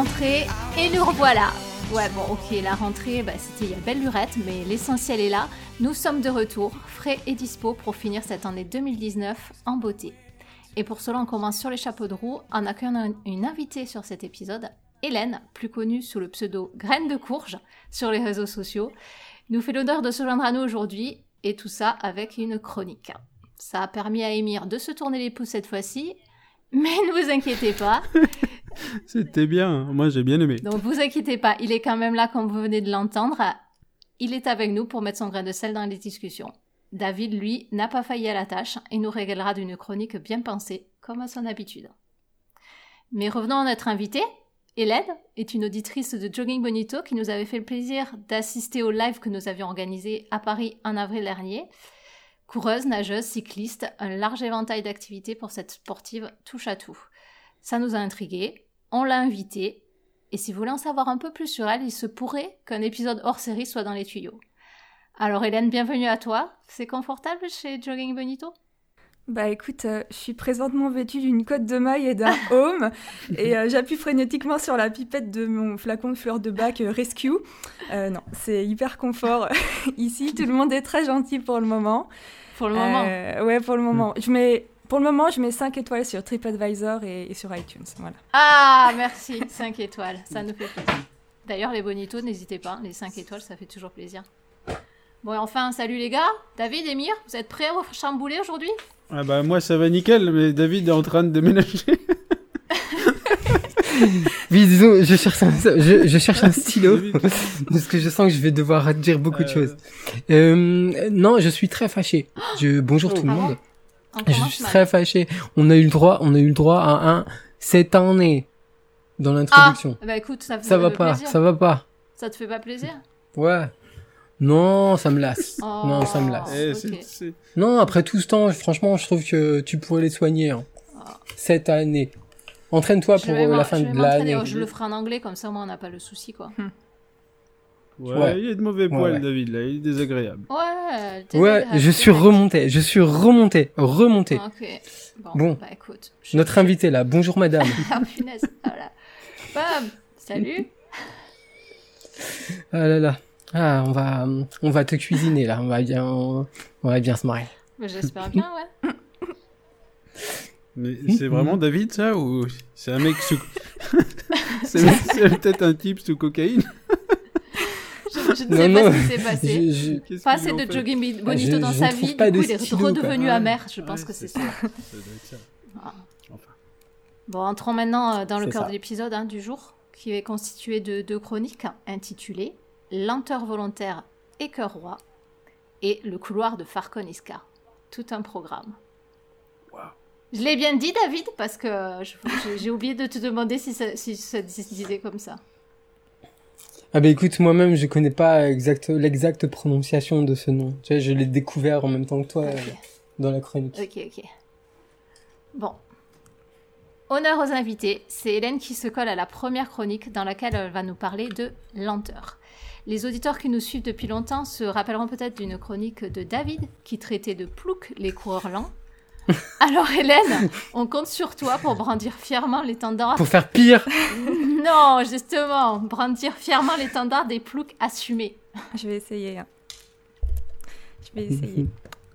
rentrée et nous revoilà. Ouais bon ok la rentrée bah, c'était il y a belle lurette mais l'essentiel est là. Nous sommes de retour, frais et dispo pour finir cette année 2019 en beauté. Et pour cela on commence sur les chapeaux de roue en accueillant une invitée sur cet épisode, Hélène, plus connue sous le pseudo Graine de Courge sur les réseaux sociaux, nous fait l'honneur de se joindre à nous aujourd'hui et tout ça avec une chronique. Ça a permis à Émir de se tourner les pouces cette fois-ci, mais ne vous inquiétez pas, C'était bien, moi j'ai bien aimé. donc vous inquiétez pas, il est quand même là comme vous venez de l'entendre. Il est avec nous pour mettre son grain de sel dans les discussions. David, lui, n'a pas failli à la tâche et nous régalera d'une chronique bien pensée, comme à son habitude. Mais revenons à notre invitée. Hélène est une auditrice de Jogging Bonito qui nous avait fait le plaisir d'assister au live que nous avions organisé à Paris en avril dernier. Coureuse, nageuse, cycliste, un large éventail d'activités pour cette sportive touche à tout. Ça nous a intrigués, on l'a invitée, et si vous voulez en savoir un peu plus sur elle, il se pourrait qu'un épisode hors série soit dans les tuyaux. Alors Hélène, bienvenue à toi. C'est confortable chez Jogging Bonito? Bah écoute, euh, je suis présentement vêtue d'une cotte de maille et d'un home et euh, j'appuie frénétiquement sur la pipette de mon flacon de fleurs de bac euh, Rescue. Non, c'est hyper confort ici. Tout le monde est très gentil pour le moment. Pour le moment. Ouais, pour le moment. Je mets, pour le moment, je mets 5 étoiles sur TripAdvisor et, et sur iTunes. Voilà. Ah, merci, 5 étoiles, ça nous fait plaisir. D'ailleurs, les bonitos, n'hésitez pas, les 5 étoiles, ça fait toujours plaisir. Bon, et enfin, salut les gars, David, Emir, vous êtes prêts à vous chambouler aujourd'hui? Ah bah moi ça va nickel, mais David est en train de déménager. Oui, disons, je cherche un, je, je cherche un stylo parce que je sens que je vais devoir dire beaucoup de Euh. choses. Euh, non, je suis très fâché. Je, bonjour tout le Ah monde. Je suis mal. très fâché. On a eu le droit, on a eu le droit à un cette année dans Ah, l'introduction. bah écoute, ça, ça va fait pas, plaisir. ça va pas. Ça te fait pas plaisir? Ouais. Non, ça me lasse. Oh, Non, ça me lasse. Eh, Non, après tout ce temps, franchement, je trouve que tu pourrais les soigner. hein. Cette année. Entraîne-toi pour euh, la fin de l'année. Je le ferai en anglais, comme ça, au moins, on n'a pas le souci, quoi. Ouais, Ouais. il y a de mauvais Ouais, poils, ouais. David, là, il est désagréable. Ouais, Ouais, je suis remonté, je suis remonté, remonté. Ok. Bon, Bon. bah écoute. je- Notre invité là, bonjour madame. Ah, punaise. Voilà. Bam Salut ah là là. Ah, on va, on va te cuisiner là, on va bien, on va bien se marrer. Bah, J'espère bien, ouais. Mais c'est vraiment David ça ou c'est un mec sous. c'est peut-être un type sous cocaïne? Je, ne sais non. pas ce qui s'est passé. Je- je- Qu'est-ce Pas assez de fait jogging Ah, bonito je- dans je sa vie, pas du coup il est redevenu Ouais. amer, je pense Ouais, que c'est ça. Ah. Enfin. Bon, entrons maintenant euh, dans le cœur ça. de l'épisode hein, du jour, qui est constitué de deux chroniques intitulées Lenteur volontaire et cœur roi et Le couloir de Farcon Iscar. Tout un programme. Wow. Je l'ai bien dit, David, parce que euh, j'ai j'ai oublié de te demander si ça, si ça se disait comme ça. Ah bah écoute, moi-même je connais pas exact, l'exacte prononciation de ce nom. Tu vois, je l'ai découvert en même temps que toi euh, dans la chronique. Ok, ok. Bon. Honneur aux invités, c'est Hélène qui se colle à la première chronique dans laquelle elle va nous parler de lenteur. Les auditeurs qui nous suivent depuis longtemps se rappelleront peut-être d'une chronique de David qui traitait de plouc les coureurs lents. Alors Hélène, on compte sur toi pour brandir fièrement l'étendard. Pour faire pire. Non, justement, brandir fièrement l'étendard des ploucs assumés. Je vais essayer. hein. Je vais essayer.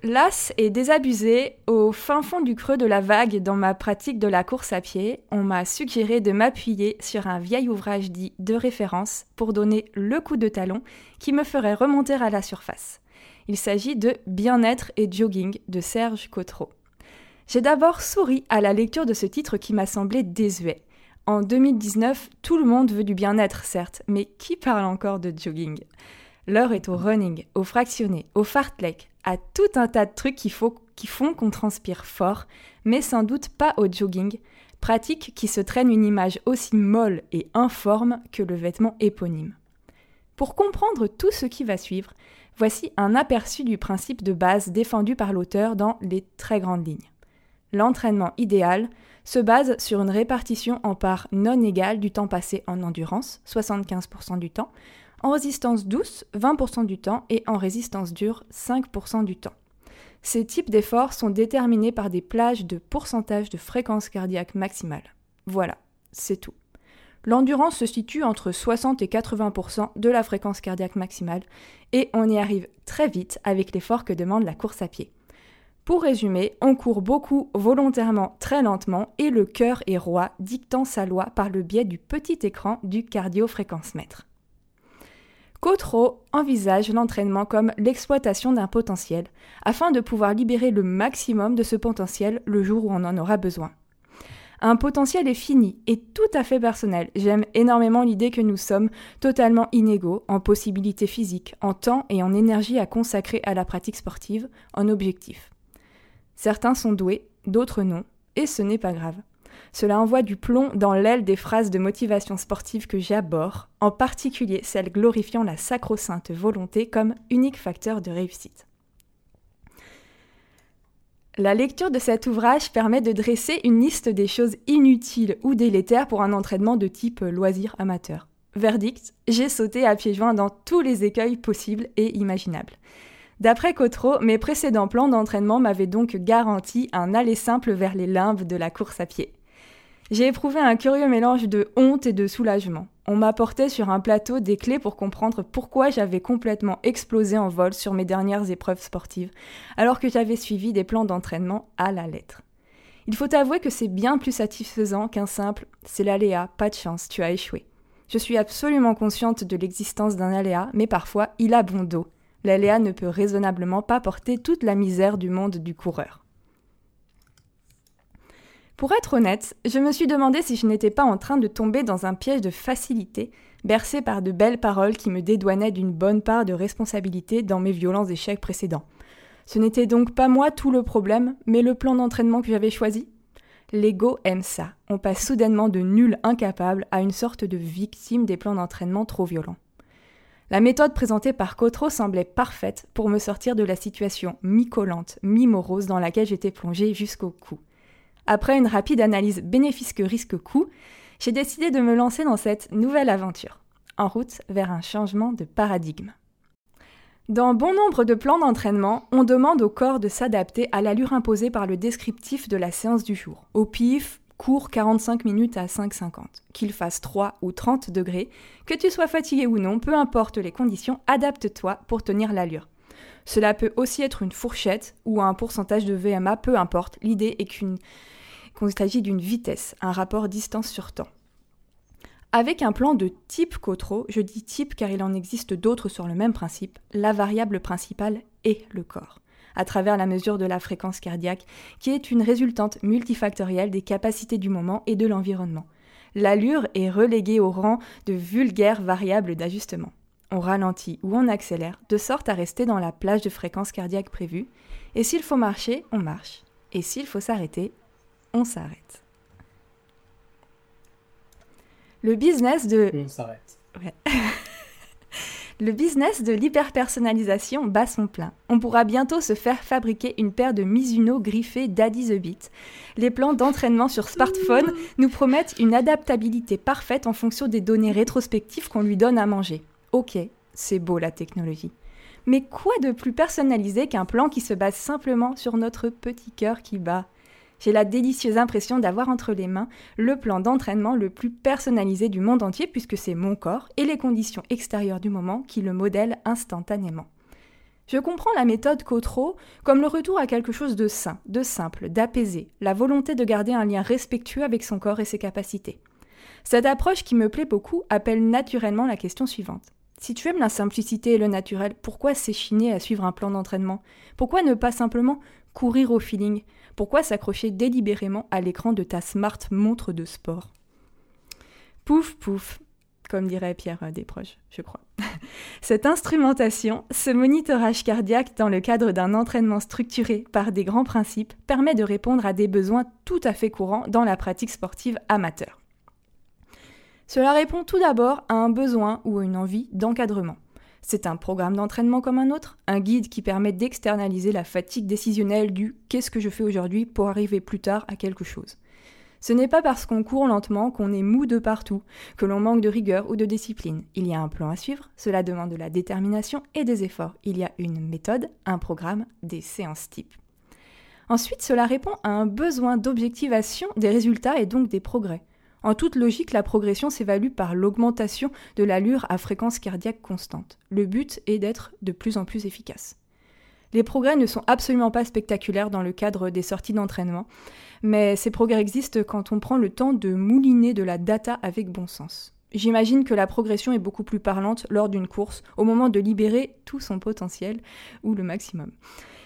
Las et désabusé, au fin fond du creux de la vague dans ma pratique de la course à pied, on m'a suggéré de m'appuyer sur un vieil ouvrage dit de référence pour donner le coup de talon qui me ferait remonter à la surface. Il s'agit de Bien-être et jogging de Serge Cotreau. J'ai d'abord souri à la lecture de ce titre qui m'a semblé désuet. En 2019, tout le monde veut du bien-être, certes, mais qui parle encore de jogging? L'heure est au running, au fractionné, au fartlek, à tout un tas de trucs qui, font qu'on transpire fort, mais sans doute pas au jogging, pratique qui se traîne une image aussi molle et informe que le vêtement éponyme. Pour comprendre tout ce qui va suivre, Voici un aperçu du principe de base défendu par l'auteur dans les très grandes lignes. L'entraînement idéal se base sur une répartition en parts non égales du temps passé en endurance, 75% du temps, en résistance douce, 20% du temps, et en résistance dure, 5% du temps. Ces types d'efforts sont déterminés par des plages de pourcentage de fréquence cardiaque maximale. Voilà, c'est tout. L'endurance se situe entre 60 et 80% de la fréquence cardiaque maximale et on y arrive très vite avec l'effort que demande la course à pied. Pour résumer, on court beaucoup volontairement très lentement et le cœur est roi, dictant sa loi par le biais du petit écran du cardiofréquence-mètre. Cotreau envisage l'entraînement comme l'exploitation d'un potentiel, afin de pouvoir libérer le maximum de ce potentiel le jour où on en aura besoin. Un potentiel est fini et tout à fait personnel. J'aime énormément l'idée que nous sommes totalement inégaux en possibilités physiques, en temps et en énergie à consacrer à la pratique sportive, en objectif. Certains sont doués, d'autres non, et ce n'est pas grave. Cela envoie du plomb dans l'aile des phrases de motivation sportive que j'aborde, en particulier celles glorifiant la sacro-sainte volonté comme unique facteur de réussite. La lecture de cet ouvrage permet de dresser une liste des choses inutiles ou délétères pour un entraînement de type loisir amateur. Verdict, j'ai sauté à pieds joints dans tous les écueils possibles et imaginables. D'après Cotreau, mes précédents plans d'entraînement m'avaient donc garanti un aller simple vers les limbes de la course à pied. J'ai éprouvé un curieux mélange de honte et de soulagement. On m'apportait sur un plateau des clés pour comprendre pourquoi j'avais complètement explosé en vol sur mes dernières épreuves sportives, alors que j'avais suivi des plans d'entraînement à la lettre. Il faut avouer que c'est bien plus satisfaisant qu'un simple c'est l'aléa, pas de chance, tu as échoué. Je suis absolument consciente de l'existence d'un aléa, mais parfois il a bon dos. L'aléa ne peut raisonnablement pas porter toute la misère du monde du coureur. Pour être honnête, je me suis demandé si je n'étais pas en train de tomber dans un piège de facilité, bercé par de belles paroles qui me dédouanaient d'une bonne part de responsabilité dans mes violents échecs précédents. Ce n'était donc pas moi tout le problème, mais le plan d'entraînement que j'avais choisi L'ego aime ça. On passe soudainement de nul incapable à une sorte de victime des plans d'entraînement trop violents. La méthode présentée par Cotreau semblait parfaite pour me sortir de la situation mi-collante, mi-morose dans laquelle j'étais plongée jusqu'au cou. Après une rapide analyse bénéfice que risque-coût, j'ai décidé de me lancer dans cette nouvelle aventure, en route vers un changement de paradigme. Dans bon nombre de plans d'entraînement, on demande au corps de s'adapter à l'allure imposée par le descriptif de la séance du jour. Au pif, cours 45 minutes à 5,50. Qu'il fasse 3 ou 30 degrés, que tu sois fatigué ou non, peu importe les conditions, adapte-toi pour tenir l'allure. Cela peut aussi être une fourchette ou un pourcentage de VMA, peu importe. L'idée est qu'il s'agit d'une vitesse, un rapport distance sur temps. Avec un plan de type Cotreau, je dis type car il en existe d'autres sur le même principe, la variable principale est le corps, à travers la mesure de la fréquence cardiaque, qui est une résultante multifactorielle des capacités du moment et de l'environnement. L'allure est reléguée au rang de vulgaire variable d'ajustement. On ralentit ou on accélère, de sorte à rester dans la plage de fréquence cardiaque prévue, et s'il faut marcher, on marche, et s'il faut s'arrêter, on s'arrête. Le business de... On s'arrête. Le business de l'hyperpersonnalisation bat son plein. On pourra bientôt se faire fabriquer une paire de Mizuno griffés Daddy the Beat. Les plans d'entraînement sur smartphone nous promettent une adaptabilité parfaite en fonction des données rétrospectives qu'on lui donne à manger. Ok, c'est beau la technologie. Mais quoi de plus personnalisé qu'un plan qui se base simplement sur notre petit cœur qui bat? J'ai la délicieuse impression d'avoir entre les mains le plan d'entraînement le plus personnalisé du monde entier puisque c'est mon corps et les conditions extérieures du moment qui le modèlent instantanément. Je comprends la méthode Cotreau comme le retour à quelque chose de sain, de simple, d'apaisé, la volonté de garder un lien respectueux avec son corps et ses capacités. Cette approche qui me plaît beaucoup appelle naturellement la question suivante. Si tu aimes la simplicité et le naturel, pourquoi s'échiner à suivre un plan d'entraînement? Pourquoi ne pas simplement courir au feeling? Pourquoi s'accrocher délibérément à l'écran de ta smart montre de sport Pouf, pouf, comme dirait Pierre euh, Desproges, je crois. Cette instrumentation, ce monitorage cardiaque dans le cadre d'un entraînement structuré par des grands principes, permet de répondre à des besoins tout à fait courants dans la pratique sportive amateur. Cela répond tout d'abord à un besoin ou à une envie d'encadrement. C'est un programme d'entraînement comme un autre, un guide qui permet d'externaliser la fatigue décisionnelle du qu'est-ce que je fais aujourd'hui pour arriver plus tard à quelque chose. Ce n'est pas parce qu'on court lentement qu'on est mou de partout, que l'on manque de rigueur ou de discipline. Il y a un plan à suivre, cela demande de la détermination et des efforts. Il y a une méthode, un programme, des séances types. Ensuite, cela répond à un besoin d'objectivation des résultats et donc des progrès. En toute logique, la progression s'évalue par l'augmentation de l'allure à fréquence cardiaque constante. Le but est d'être de plus en plus efficace. Les progrès ne sont absolument pas spectaculaires dans le cadre des sorties d'entraînement, mais ces progrès existent quand on prend le temps de mouliner de la data avec bon sens. J'imagine que la progression est beaucoup plus parlante lors d'une course, au moment de libérer tout son potentiel, ou le maximum.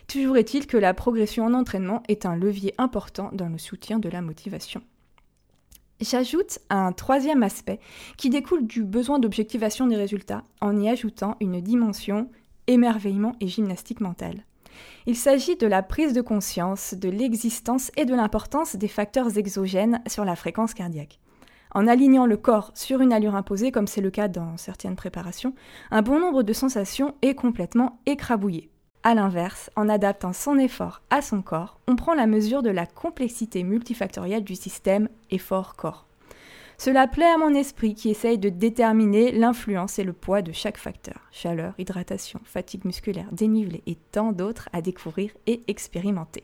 Toujours est-il que la progression en entraînement est un levier important dans le soutien de la motivation. J'ajoute un troisième aspect qui découle du besoin d'objectivation des résultats en y ajoutant une dimension émerveillement et gymnastique mentale. Il s'agit de la prise de conscience de l'existence et de l'importance des facteurs exogènes sur la fréquence cardiaque. En alignant le corps sur une allure imposée, comme c'est le cas dans certaines préparations, un bon nombre de sensations est complètement écrabouillé. A l'inverse, en adaptant son effort à son corps, on prend la mesure de la complexité multifactorielle du système effort-corps. Cela plaît à mon esprit qui essaye de déterminer l'influence et le poids de chaque facteur. Chaleur, hydratation, fatigue musculaire, dénivelé et tant d'autres à découvrir et expérimenter.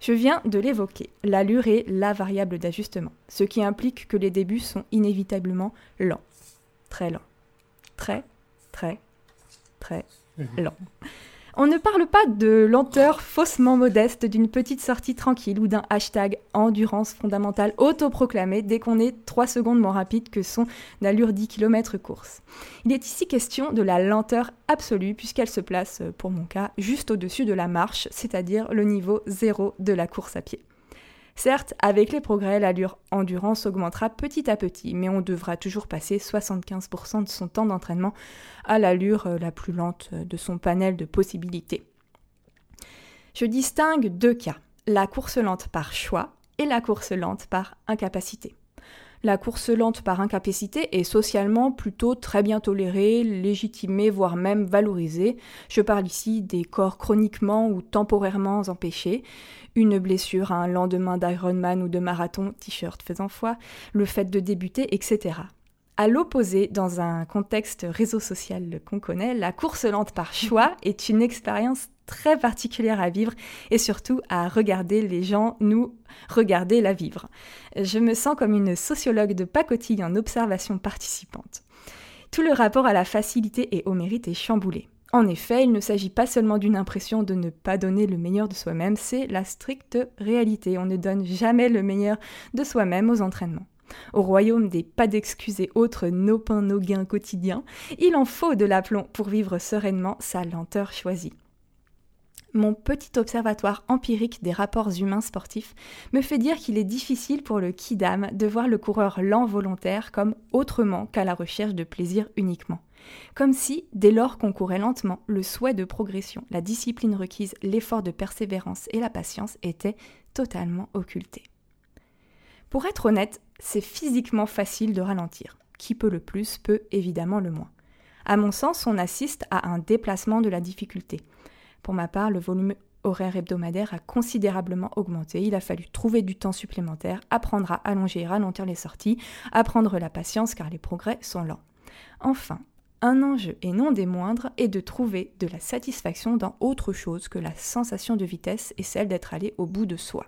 Je viens de l'évoquer, l'allure est la variable d'ajustement, ce qui implique que les débuts sont inévitablement lents. Très lents. Très, très, très. On ne parle pas de lenteur faussement modeste d'une petite sortie tranquille ou d'un hashtag endurance fondamentale autoproclamé dès qu'on est 3 secondes moins rapide que son allure 10 km course. Il est ici question de la lenteur absolue puisqu'elle se place, pour mon cas, juste au-dessus de la marche, c'est-à-dire le niveau zéro de la course à pied. Certes, avec les progrès, l'allure endurance augmentera petit à petit, mais on devra toujours passer 75% de son temps d'entraînement à l'allure euh, la plus lente de son panel de possibilités. Je distingue deux cas, la course lente par choix et la course lente par incapacité. La course lente par incapacité est socialement plutôt très bien tolérée, légitimée, voire même valorisée. Je parle ici des corps chroniquement ou temporairement empêchés, une blessure à un lendemain d'Ironman ou de marathon, t-shirt faisant foi, le fait de débuter, etc. À l'opposé, dans un contexte réseau social qu'on connaît, la course lente par choix est une expérience très particulière à vivre et surtout à regarder les gens nous regarder la vivre. Je me sens comme une sociologue de pacotille en observation participante. Tout le rapport à la facilité et au mérite est chamboulé. En effet, il ne s'agit pas seulement d'une impression de ne pas donner le meilleur de soi-même, c'est la stricte réalité. On ne donne jamais le meilleur de soi-même aux entraînements. Au royaume des pas d'excuses et autres nos pains, nos gains quotidiens, il en faut de l'aplomb pour vivre sereinement sa lenteur choisie. Mon petit observatoire empirique des rapports humains sportifs me fait dire qu'il est difficile pour le kidam de voir le coureur lent volontaire comme autrement qu'à la recherche de plaisir uniquement. Comme si, dès lors qu'on courait lentement, le souhait de progression, la discipline requise, l'effort de persévérance et la patience étaient totalement occultés. Pour être honnête, c'est physiquement facile de ralentir. Qui peut le plus peut évidemment le moins. À mon sens, on assiste à un déplacement de la difficulté. Pour ma part, le volume horaire hebdomadaire a considérablement augmenté. Il a fallu trouver du temps supplémentaire, apprendre à allonger et ralentir les sorties, apprendre la patience car les progrès sont lents. Enfin, un enjeu, et non des moindres, est de trouver de la satisfaction dans autre chose que la sensation de vitesse et celle d'être allé au bout de soi.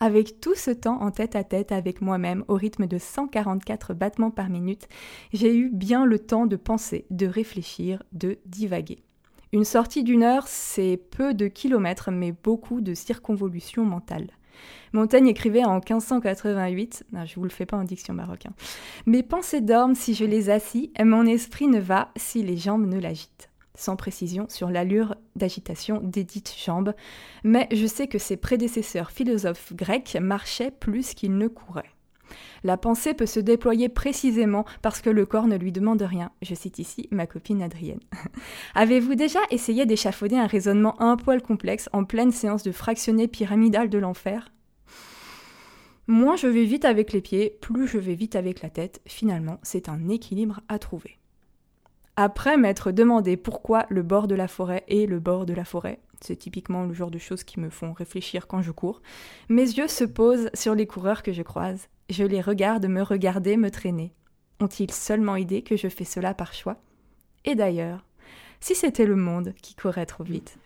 Avec tout ce temps en tête à tête avec moi-même au rythme de 144 battements par minute, j'ai eu bien le temps de penser, de réfléchir, de divaguer. Une sortie d'une heure, c'est peu de kilomètres, mais beaucoup de circonvolutions mentales. Montaigne écrivait en 1588, non, je vous le fais pas en diction marocain, Mes pensées dorment si je les assis, mon esprit ne va si les jambes ne l'agitent. Sans précision sur l'allure d'agitation des dites jambes, mais je sais que ses prédécesseurs philosophes grecs marchaient plus qu'ils ne couraient. La pensée peut se déployer précisément parce que le corps ne lui demande rien. Je cite ici ma copine Adrienne. Avez-vous déjà essayé d'échafauder un raisonnement un poil complexe en pleine séance de fractionné pyramidal de l'enfer? Moins je vais vite avec les pieds, plus je vais vite avec la tête. Finalement, c'est un équilibre à trouver. Après m'être demandé pourquoi le bord de la forêt est le bord de la forêt, c'est typiquement le genre de choses qui me font réfléchir quand je cours, mes yeux se posent sur les coureurs que je croise. Je les regarde me regarder, me traîner. Ont-ils seulement idée que je fais cela par choix? Et d'ailleurs, si c'était le monde qui courait trop vite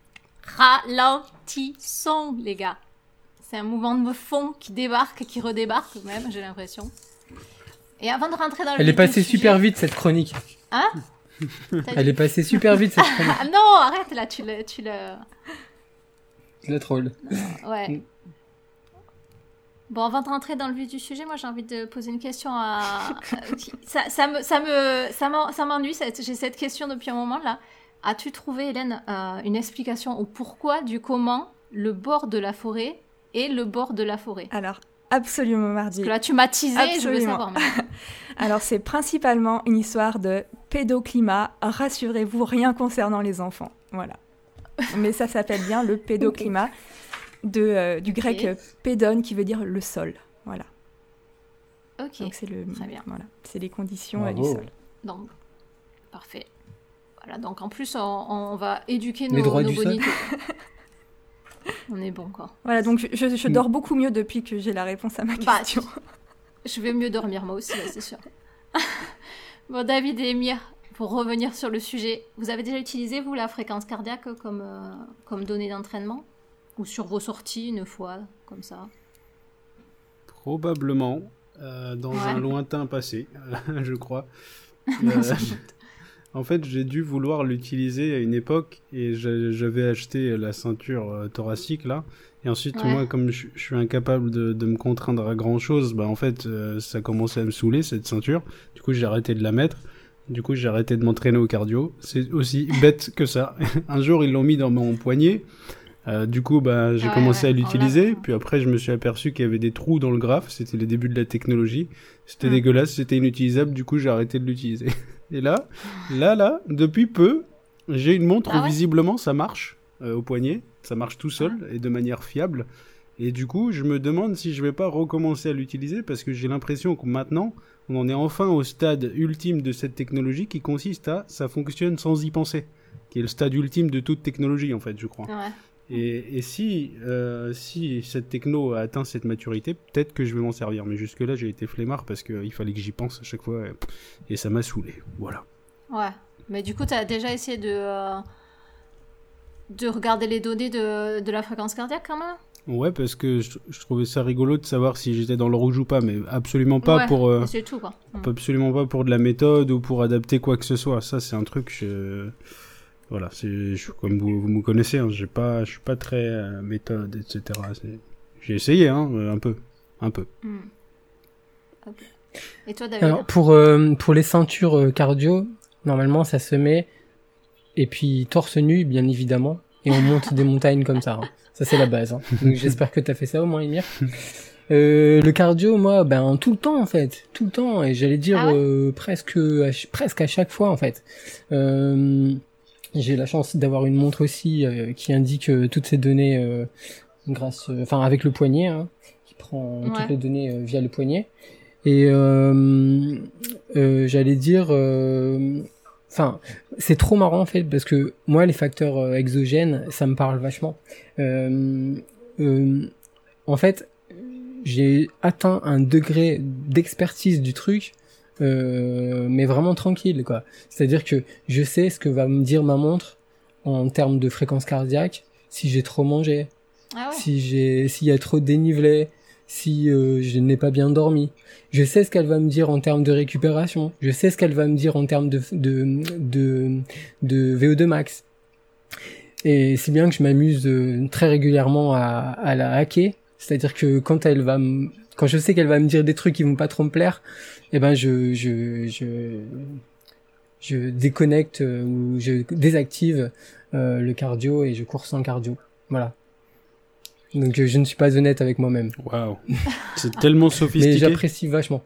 Ralentissons, les gars. C'est un mouvement de fond qui débarque et qui redébarque, même, j'ai l'impression. Et avant de rentrer dans le Elle est passée sujet- super vite cette chronique. Hein? Elle est passée super vite cette chronique. Ah non, arrête là, tu le. Tu le... Troll. Ouais. Bon, avant de rentrer dans le vif du sujet, moi j'ai envie de poser une question à. ça, ça me, ça me, ça m'en- ça m'ennuie. J'ai cette question depuis un moment là. As-tu trouvé, Hélène, euh, une explication au pourquoi du comment le bord de la forêt est le bord de la forêt? Alors, absolument mardi. Parce que là, tu m'as teasé, je veux Absolument. savoir. Alors c'est principalement une histoire de pédoclimat. Rassurez-vous, rien concernant les enfants. Voilà. Mais ça s'appelle bien le pédoclimat de, euh, du grec Ok. euh, pédone qui veut dire le sol. Voilà. Ok. Donc c'est le Très bien. voilà, c'est les conditions euh, du sol. Donc, parfait. Voilà, donc en plus, on, on va éduquer Les nos, droits nos du sol. bonitos. on est bon, quoi. Voilà, donc je, je- je Mm. dors beaucoup mieux depuis que j'ai la réponse à ma Bah, question. Je vais mieux dormir moi aussi, c'est sûr. bon, David et Emir, pour revenir sur le sujet, vous avez déjà utilisé, vous, la fréquence cardiaque comme, euh, comme donnée d'entraînement? Ou sur vos sorties, une fois, comme ça Probablement, euh, dans Ouais. un lointain passé, je crois. Euh, en fait, j'ai dû vouloir l'utiliser à une époque et j'a- j'avais acheté la ceinture euh, thoracique là. Et ensuite, Ouais. moi, comme je, je suis incapable de, de me contraindre à grand chose, bah en fait, euh, ça commençait à me saouler cette ceinture. Du coup, j'ai arrêté de la mettre. Du coup, j'ai arrêté de m'entraîner au cardio. C'est aussi bête que ça. un jour, ils l'ont mis dans mon poignet. Euh, du coup, bah, j'ai Ouais, commencé ouais, à l'utiliser. Puis après, je me suis aperçu qu'il y avait des trous dans le graphe. C'était les débuts de la technologie. C'était Hmm. dégueulasse, c'était inutilisable. Du coup, j'ai arrêté de l'utiliser. Et là, là, là, depuis peu, j'ai une montre Ah où visiblement ça marche euh, au poignet. Ça marche tout seul et de manière fiable. Et du coup, je me demande si je vais pas recommencer à l'utiliser parce que j'ai l'impression que maintenant, on en est enfin au stade ultime de cette technologie qui consiste à ça fonctionne sans y penser, qui est le stade ultime de toute technologie en fait, je crois. Ouais. Et, et si, euh, si cette techno a atteint cette maturité, peut-être que je vais m'en servir. Mais jusque-là, j'ai été flemmard parce qu'il fallait que j'y pense à chaque fois. Et, et ça m'a saoulé. Voilà. Ouais. Mais du coup, tu as déjà essayé de, euh, de regarder les données de, de la fréquence cardiaque quand même? Ouais, parce que je, je trouvais ça rigolo de savoir si j'étais dans le rouge ou pas. Mais absolument pas Ouais, pour. euh, tout, quoi. Mm. absolument pas pour de la méthode ou pour adapter quoi que ce soit. Ça, c'est un truc. Je... Voilà, c'est je- comme vous, vous me connaissez, hein, j'ai pas, je suis pas très euh, méthode, etc. J'ai essayé, hein, euh, un peu, un peu. Mm. Ok. Et toi, David Alors pour euh, pour les ceintures cardio, normalement ça se met et puis torse nu bien évidemment et on monte des montagnes comme ça. hein. Ça c'est la base. hein. Donc j'espère que t'as fait ça au moins Emir. Euh, le cardio moi ben tout le temps en fait, tout le temps et j'allais dire Ah ouais euh, presque à presque à chaque fois en fait. Euh, j'ai la chance d'avoir une montre aussi euh, qui indique euh, toutes ces données euh, grâce enfin avec le poignet hein, qui prend Ouais. toutes les données via le poignet. Et j'allais dire, euh, enfin, c'est trop marrant en fait parce que moi les facteurs exogènes, ça me parle vachement. Euh, euh, en fait, j'ai atteint un degré d'expertise du truc, euh, mais vraiment tranquille quoi. C'est-à-dire que je sais ce que va me dire ma montre en termes de fréquence cardiaque si j'ai trop mangé, Ah ouais si j'ai s'il y a trop de dénivelé, si euh, je n'ai pas bien dormi. Je sais ce qu'elle va me dire en termes de récupération. Je sais ce qu'elle va me dire en termes de de de, de VO2 max. Et c'est bien que je m'amuse euh, très régulièrement à, à la hacker. C'est-à-dire que quand elle va me, quand je sais qu'elle va me dire des trucs qui vont pas trop me plaire, eh ben je je je je déconnecte euh, ou je désactive euh, le cardio et je cours sans cardio. Voilà. Donc je ne suis pas honnête avec moi-même. Waouh, c'est tellement Mais sophistiqué. j'apprécie vachement.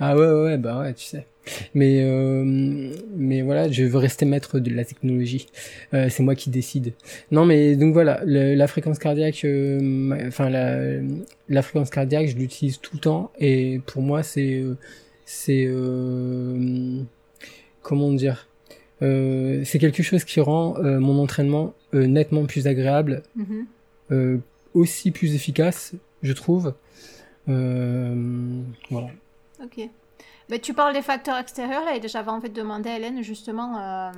Ah ouais, ouais, ouais, bah ouais, tu sais. Mais, euh, mais voilà, je veux rester maître de la technologie. Euh, c'est moi qui décide. Non, mais donc voilà, le- la fréquence cardiaque, euh, enfin la, la fréquence cardiaque, je l'utilise tout le temps et pour moi c'est, c'est, comment dire, c'est quelque chose qui rend mon entraînement nettement plus agréable, Mhm. euh, aussi plus efficace, je trouve. Voilà. Ok. Mais tu parles des facteurs extérieurs là, et j'avais envie de demander à Hélène justement euh,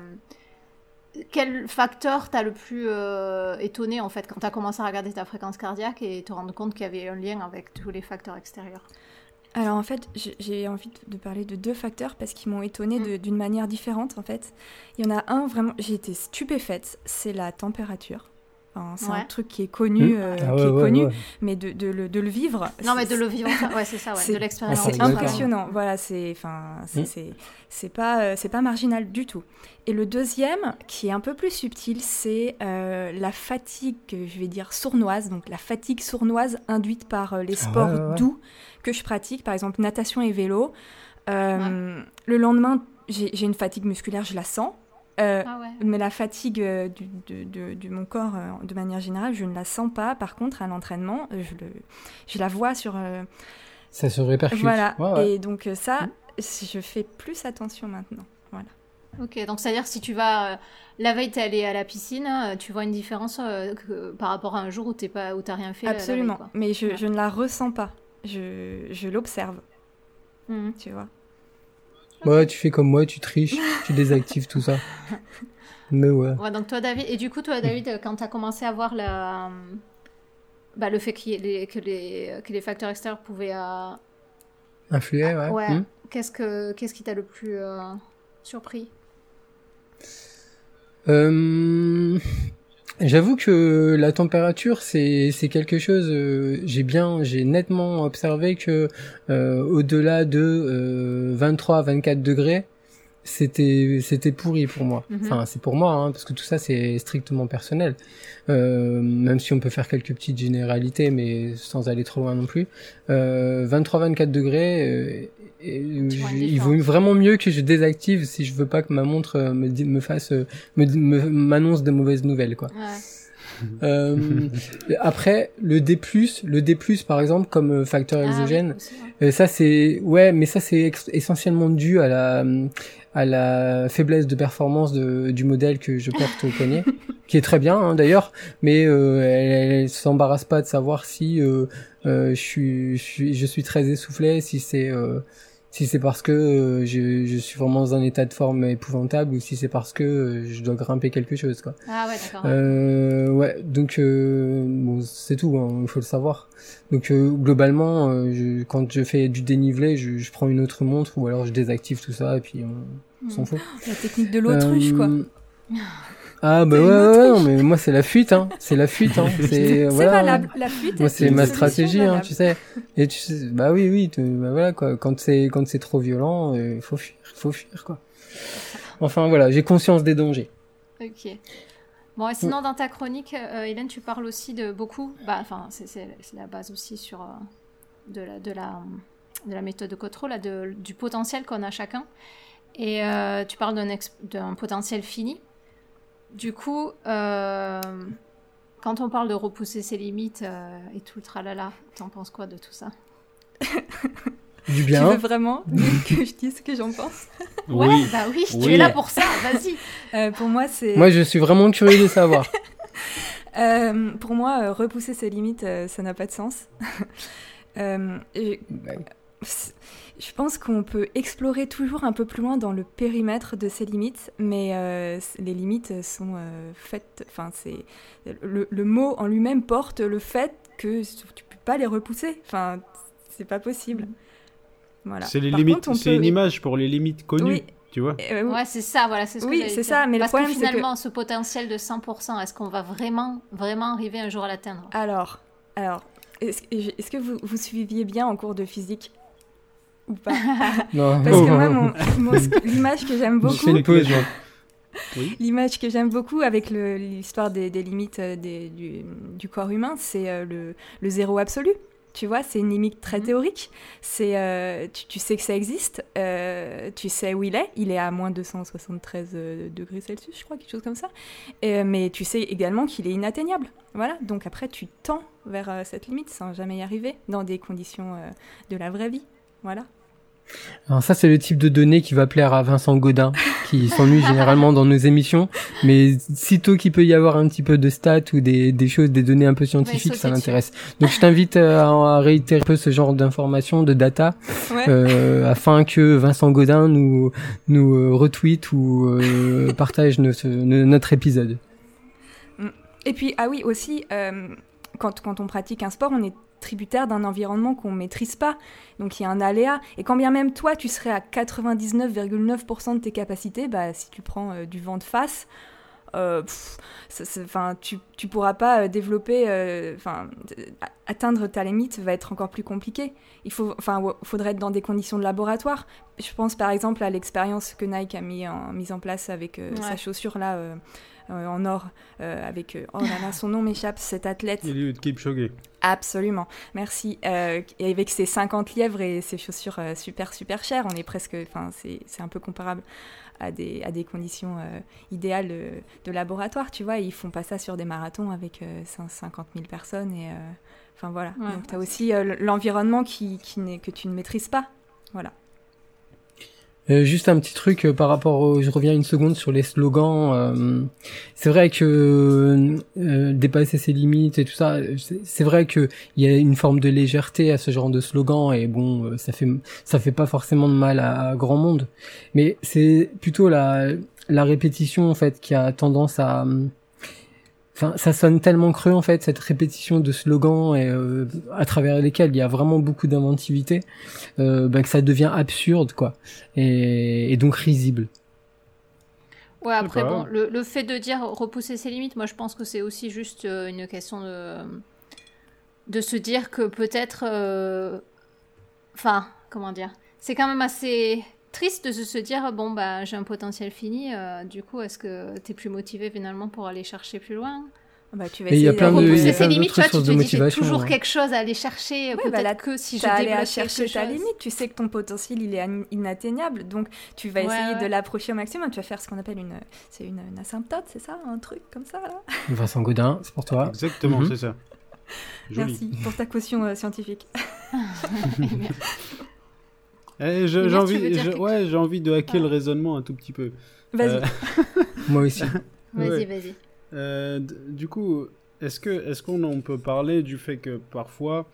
quel facteur t'as le plus euh, étonné en fait quand t'as commencé à regarder ta fréquence cardiaque et te rendre compte qu'il y avait un lien avec tous les facteurs extérieurs? Alors en fait, j'ai- envie de- parler de deux facteurs parce qu'ils m'ont étonnée de- d'une manière différente en fait. Il y en a un vraiment, j'ai été stupéfaite, c'est la température. Enfin, c'est un truc qui est connu, Hmm. euh, Ah qui ouais, est ouais, connu, ouais. mais de, de le, de le vivre. Non mais de le vivre, ouais c'est ça, ouais, c'est- de l'expérience. Ah, C'est impressionnant, voilà, c'est enfin, c'est- Mm. c'est c'est pas euh, c'est pas marginal du tout. Et le deuxième, qui est un peu plus subtil, c'est euh, la fatigue, je vais dire sournoise, donc la fatigue sournoise induite par euh, les Ah ouais, sports ouais, ouais. doux que je pratique, par exemple natation et vélo. Euh, Le lendemain, j'ai j'ai une fatigue musculaire, je la sens. Euh, Ah ouais. mais la fatigue euh, du, de, de- de mon corps, euh, de manière générale, je ne la sens pas. Par contre, à l'entraînement, je, le, je la vois sur, euh, Ça se répercute. voilà, Ouais, ouais. et donc ça, Mm. je fais plus attention maintenant. Voilà. Ok, donc c'est-à-dire si tu vas euh, la veille t'es allé à la piscine, euh, tu vois une différence euh, que- par rapport à un jour où t'es pas où t'as rien fait. la- la veille, Absolument. Mais je, Ouais. je ne la ressens pas. Je, je l'observe, Mhm. tu vois. Ouais, tu fais comme moi, tu triches, tu désactives tout ça. Mais ouais. Ouais, donc toi, David, et du coup, toi, David, euh, quand tu as commencé à voir la... bah, le fait ait les- que, les, que les facteurs extérieurs pouvaient. euh, Influer, ouais. ouais, Hmm. qu'est-ce, que, qu'est-ce qui t'a le plus euh, surpris? Euh, J'avoue que la température, c'est quelque chose. euh, j'ai bien, j'ai nettement observé que euh, au-delà de euh, 23 24 degrés, c'était c'était pourri pour moi. Mhm. Enfin, c'est pour moi, hein, parce que tout ça c'est strictement personnel. Euh, même si on peut faire quelques petites généralités, mais sans aller trop loin non plus. Euh, 23 24 degrés. euh, il vaut vraiment mieux que je désactive si je veux pas que ma montre euh, me, me fasse euh, me m'annonce de mauvaises nouvelles quoi. Ouais. Euh, après le D+, le D+, par exemple comme euh, facteur Ah oui, exogène, ça c'est ouais, mais ça c'est essentiellement dû à la à la faiblesse de performance de, du modèle que je porte au poignet, qui est très bien hein, d'ailleurs, mais euh, elle, elle s'embarrasse pas de savoir si euh, euh, je suis je suis je suis très essoufflé, si c'est euh, si c'est parce que euh, je, je suis vraiment dans un état de forme épouvantable ou si c'est parce que euh, je dois grimper quelque chose quoi. Ah ouais, d'accord. ouais. Euh, ouais, donc euh, bon, c'est tout, hein, il faut le savoir. Donc euh, globalement, euh, je, quand je fais du dénivelé, je, je prends une autre montre ou alors je désactive tout ça et puis on, s'en Mhm. fout. La technique de l'autruche, quoi. Euh, Ah bah ouais, ouais, ouais, mais moi c'est la fuite, hein. C'est la fuite, hein. C'est voilà. valable. La fuite, Moi est c'est ma stratégie, hein, tu sais. Et tu sais, bah oui, oui, bah voilà quoi. Quand c'est quand c'est trop violent, il faut fuir, faut fuir quoi. Enfin voilà, j'ai conscience des dangers. Ok. Bon, et sinon, dans ta chronique, euh, Hélène, tu parles aussi de beaucoup. Bah, enfin, c'est, c'est, la base aussi sur euh, de, la, de, la, de la méthode de contrôle, là, de, du potentiel qu'on a chacun. Et euh, tu parles d'un potentiel fini. Du coup, euh, quand on parle de repousser ses limites euh, et tout le tralala, t'en penses quoi de tout ça Du Tu veux bien. vraiment que je dise ce que j'en pense Ouais, Oui. bah oui, tu es là pour ça, vas-y. Euh, Pour moi, c'est. Moi je suis vraiment curieux de savoir. Euh, pour moi, repousser ses limites, euh, ça n'a pas de sens. Euh, je pense qu'on peut explorer toujours un peu plus loin dans le périmètre de ces limites, mais euh, les limites sont euh, faites. Enfin, c'est le, le mot en lui-même porte le fait que tu peux pas les repousser. Enfin, c'est pas possible. Voilà. C'est les Par limites, c'est peut- une image pour les limites connues, Oui. tu vois. Euh, oui. Ouais, c'est ça, voilà, c'est ce que Oui, c'est ça, mais le problème, que c'est que- finalement, ce potentiel de 100%, est-ce qu'on va vraiment, vraiment arriver un jour à l'atteindre? Alors, alors, est-ce est-ce que vous, vous suiviez bien en cours de physique? Ou pas Non. Parce que moi, mon- l'image que j'aime Je fais beaucoup, une pause. Oui. l'image que j'aime beaucoup avec le- l'histoire des, des limites euh, des- du, du corps humain, c'est euh, le, le zéro absolu. Tu vois, c'est une limite très Mhm. théorique. C'est, euh, tu, tu sais que ça existe, euh, tu sais où il est. Il est à moins 273 euh, degrés Celsius, je crois, quelque chose comme ça. Et, mais tu sais également qu'il est inatteignable. Voilà. Donc après, tu tends vers euh, cette limite sans jamais y arriver dans des conditions euh, de la vraie vie. Voilà. Alors ça c'est le type de données qui va plaire à Vincent Godin, qui s'ennuie généralement dans nos émissions. Mais sitôt qu'il peut y avoir un petit peu de stats ou des, des choses, des données un peu scientifiques, ça l'intéresse. Donc je t'invite euh, à, à réitérer un peu ce genre d'informations, de data, Ouais. euh, afin que Vincent Godin nous nous euh, retweet ou euh, partage nos- notre épisode. Et puis, ah oui, aussi, euh, quand, quand on pratique un sport, on est tributaire d'un environnement qu'on maîtrise pas. Donc il y a un aléa. Et quand bien même toi, tu serais à 99,9% de tes capacités, bah, si tu prends euh, du vent de face, euh, pff, ça- tu, tu pourras pas euh, développer, euh, enfin, atteindre ta limite va être encore plus compliqué. Il faut, faudrait être dans des conditions de laboratoire. Je pense par exemple à l'expérience que Nike a mis en, mise en place avec Ouais. sa chaussure là en or, euh, avec, euh, oh là là, son nom m'échappe, cet athlète. Eliud Kipchoge? Absolument, merci. Euh, et avec ses 50 lièvres et ses chaussures euh, super super chères, on est presque, enfin c'est c'est un peu comparable à des, à des conditions euh, idéales de, de laboratoire, tu vois. Ils font pas ça sur des marathons avec euh, 50 000 personnes et, euh, enfin voilà. Ouais. Donc tu as aussi euh, l'environnement qui, qui n'est- que tu ne maîtrises pas. Voilà. Euh, juste un petit truc euh, par rapport je reviens une seconde sur les slogans. euh, c'est vrai que euh, dépasser ses limites et tout ça, c'est vrai que il y a une forme de légèreté à ce genre de slogan et bon, ça fait ça fait pas forcément de mal à, à grand monde, mais c'est plutôt la la répétition en fait qui a tendance à Enfin, ça sonne tellement creux en fait cette répétition de slogans et euh, à travers lesquels il y a vraiment beaucoup d'inventivité, euh, bah, que ça devient absurde quoi et, et donc risible. Ouais, après, bon, le, le fait de dire repousser ses limites, moi je pense que c'est aussi juste euh, une question de, de se dire que peut-être. euh, Enfin, comment dire C'est quand même assez triste de se dire bon, bah j'ai un potentiel fini, euh, du coup, est-ce que t'es plus motivé finalement pour aller chercher plus loin? Bah, tu vas Et il y a essayer plein de- Repousser ses limites, tu vois, tu te dis j'ai toujours ouais. quelque chose à aller chercher, Ouais, peut-être bah là, que si je allé à chercher ta chose. limite, tu sais que ton potentiel il est in- inatteignable, donc tu vas Ouais, essayer ouais. de l'approcher au maximum. Tu vas faire ce qu'on appelle une, c'est une, une asymptote, c'est ça, un truc comme ça là? Vincent Godin, c'est pour toi. Exactement, Mhm. c'est ça. Joli. Merci pour ta caution euh, scientifique. Eh, j'ai envie, je- ouais, j'ai envie de hacker Ah. le raisonnement un tout petit peu. Vas-y. Euh, Moi aussi. Vas-y, Ouais. vas-y. Euh, du coup, est-ce que est-ce qu'on en peut parler du fait que parfois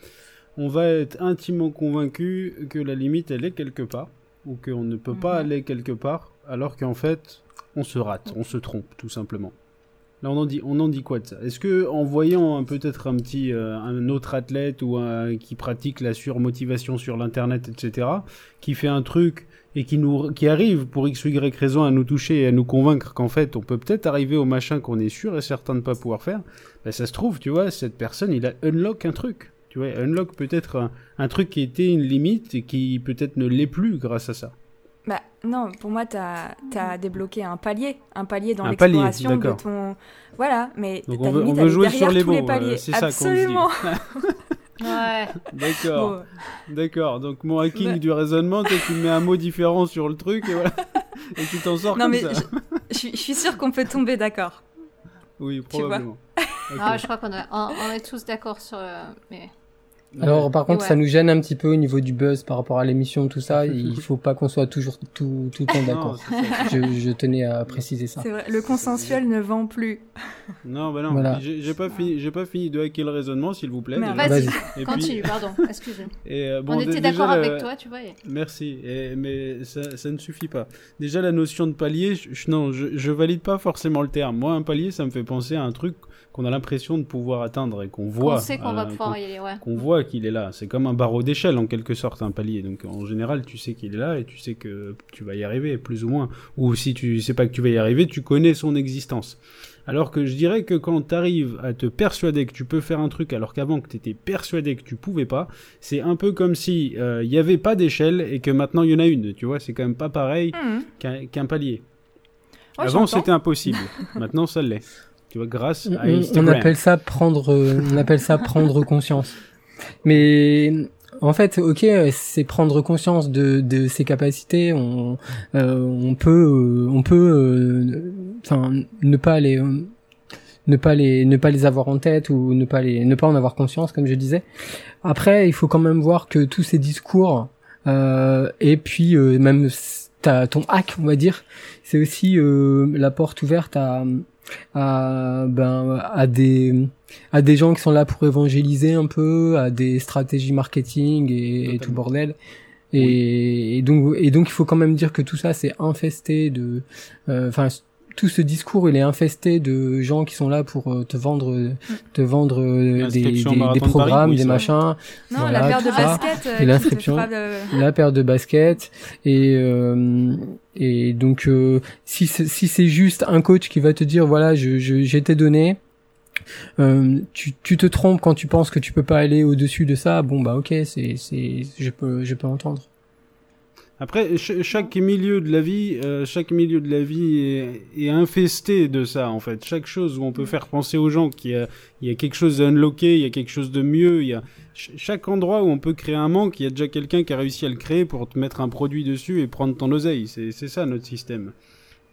on va être intimement convaincu que la limite elle est quelque part ou qu'on ne peut pas Mhm. aller quelque part alors qu'en fait on se rate, on se trompe tout simplement. Là on en dit on dit quoi de ça? Est-ce que en voyant peut-être un petit euh, un autre athlète ou un, qui pratique la surmotivation sur l'internet etc qui fait un truc et qui arrive pour x y raison à nous toucher et à nous convaincre qu'en fait on peut peut-être arriver au machin qu'on est sûr et certain de pas pouvoir faire, ben ça se trouve, tu vois, cette personne il a unlock un truc. Tu vois, unlock peut-être un truc qui était une limite et qui peut-être ne l'est plus grâce à ça. Bah non, pour moi t'as as débloqué un palier, un palier dans l'exploration de ton. Voilà, mais Donc ta on veut, limite, on veut jouer derrière sur les tous les mots, paliers. euh, c'est ça qu'on. Absolument. Ouais. D'accord, Bon, d'accord. Donc mon hacking Mais- du raisonnement, toi, tu mets un mot différent sur le truc et voilà. Et tu t'en sors non comme mais ça. je, je suis- je suis sûre qu'on peut tomber d'accord. Oui, tu vois. probablement. Ok. Ah, je crois qu'on a- on, on est tous d'accord sur. euh, mais... Alors par contre, Ouais. ça nous gêne un petit peu au niveau du buzz par rapport à l'émission, tout ça. Il faut pas qu'on soit toujours tout, tout le temps d'accord. Je, je tenais à préciser ça. Vrai, le consensuel ne vend plus. Non, bah non, Voilà. j'ai pas fini, j'ai pas fini de hacker le raisonnement, s'il vous plaît. Vas-y, puis- continue, pardon, excusez-moi. et, euh, bon, on était d'accord avec toi, tu vois. et- Merci, et- mais ça, ça ne suffit pas. Déjà, la notion de palier, je, je- non, je, je valide pas forcément le terme. Moi, un palier, ça me fait penser à un truc qu'on a l'impression de pouvoir atteindre et qu'on voit. Sait qu'on va euh, pouvoir qu'on- y aller, ouais. qu'on voit qu'il est là. C'est comme un barreau d'échelle en quelque sorte, un palier. Donc en général, tu sais qu'il est là et tu sais que tu vas y arriver, plus ou moins. Ou si tu sais pas que tu vas y arriver, tu connais son existence. Alors que je dirais que quand tu arrives à te persuader que tu peux faire un truc alors qu'avant que tu étais persuadé que tu pouvais pas, c'est un peu comme si il n'y avait pas d'échelle et que maintenant il y en a une. Tu vois, c'est quand même pas pareil Hum. qu'un qu'un palier. Ouais, avant j'entends. c'était impossible, maintenant ça l'est. Tu vois, grâce On, à on- on Instagram. appelle ça prendre, euh, on appelle ça prendre conscience. Mais en fait, ok, c'est prendre conscience de, de ses capacités. On, euh, on peut, euh, on peut, euh, enfin, ne pas les, ne pas les, ne pas les avoir en tête ou ne pas les, ne pas en avoir conscience, comme je disais. Après, il faut quand même voir que tous ces discours euh, et puis euh, même ta ton hack, on va dire, c'est aussi euh, la porte ouverte à à ben à des à des gens qui sont là pour évangéliser un peu, à des stratégies marketing et, et tout bordel. Et, et, donc et donc il faut quand même dire que tout ça c'est infesté de euh, enfin tout ce discours il est infesté de gens qui sont là pour euh, te vendre Mm. te vendre euh, des, Paris, programmes oui, des machins Non, Voilà, la paire de baskets. euh, Et l'inscription. la paire de baskets et euh, et donc euh, si c'est, si c'est juste un coach qui va te dire voilà je je j'ai tes données euh, tu, tu te trompes quand tu penses que tu peux pas aller au dessus de ça bon bah ok c'est c'est je peux je peux entendre Après, ch- chaque milieu de la vie, euh, chaque milieu de la vie est, est infesté de ça, en fait. Chaque chose où on peut faire penser aux gens qu'il y a, il y a quelque chose d'unlocké, il y a quelque chose de mieux, il y a ch- chaque endroit où on peut créer un manque, il y a déjà quelqu'un qui a réussi à le créer pour te mettre un produit dessus et prendre ton oseille. C'est, ça notre système.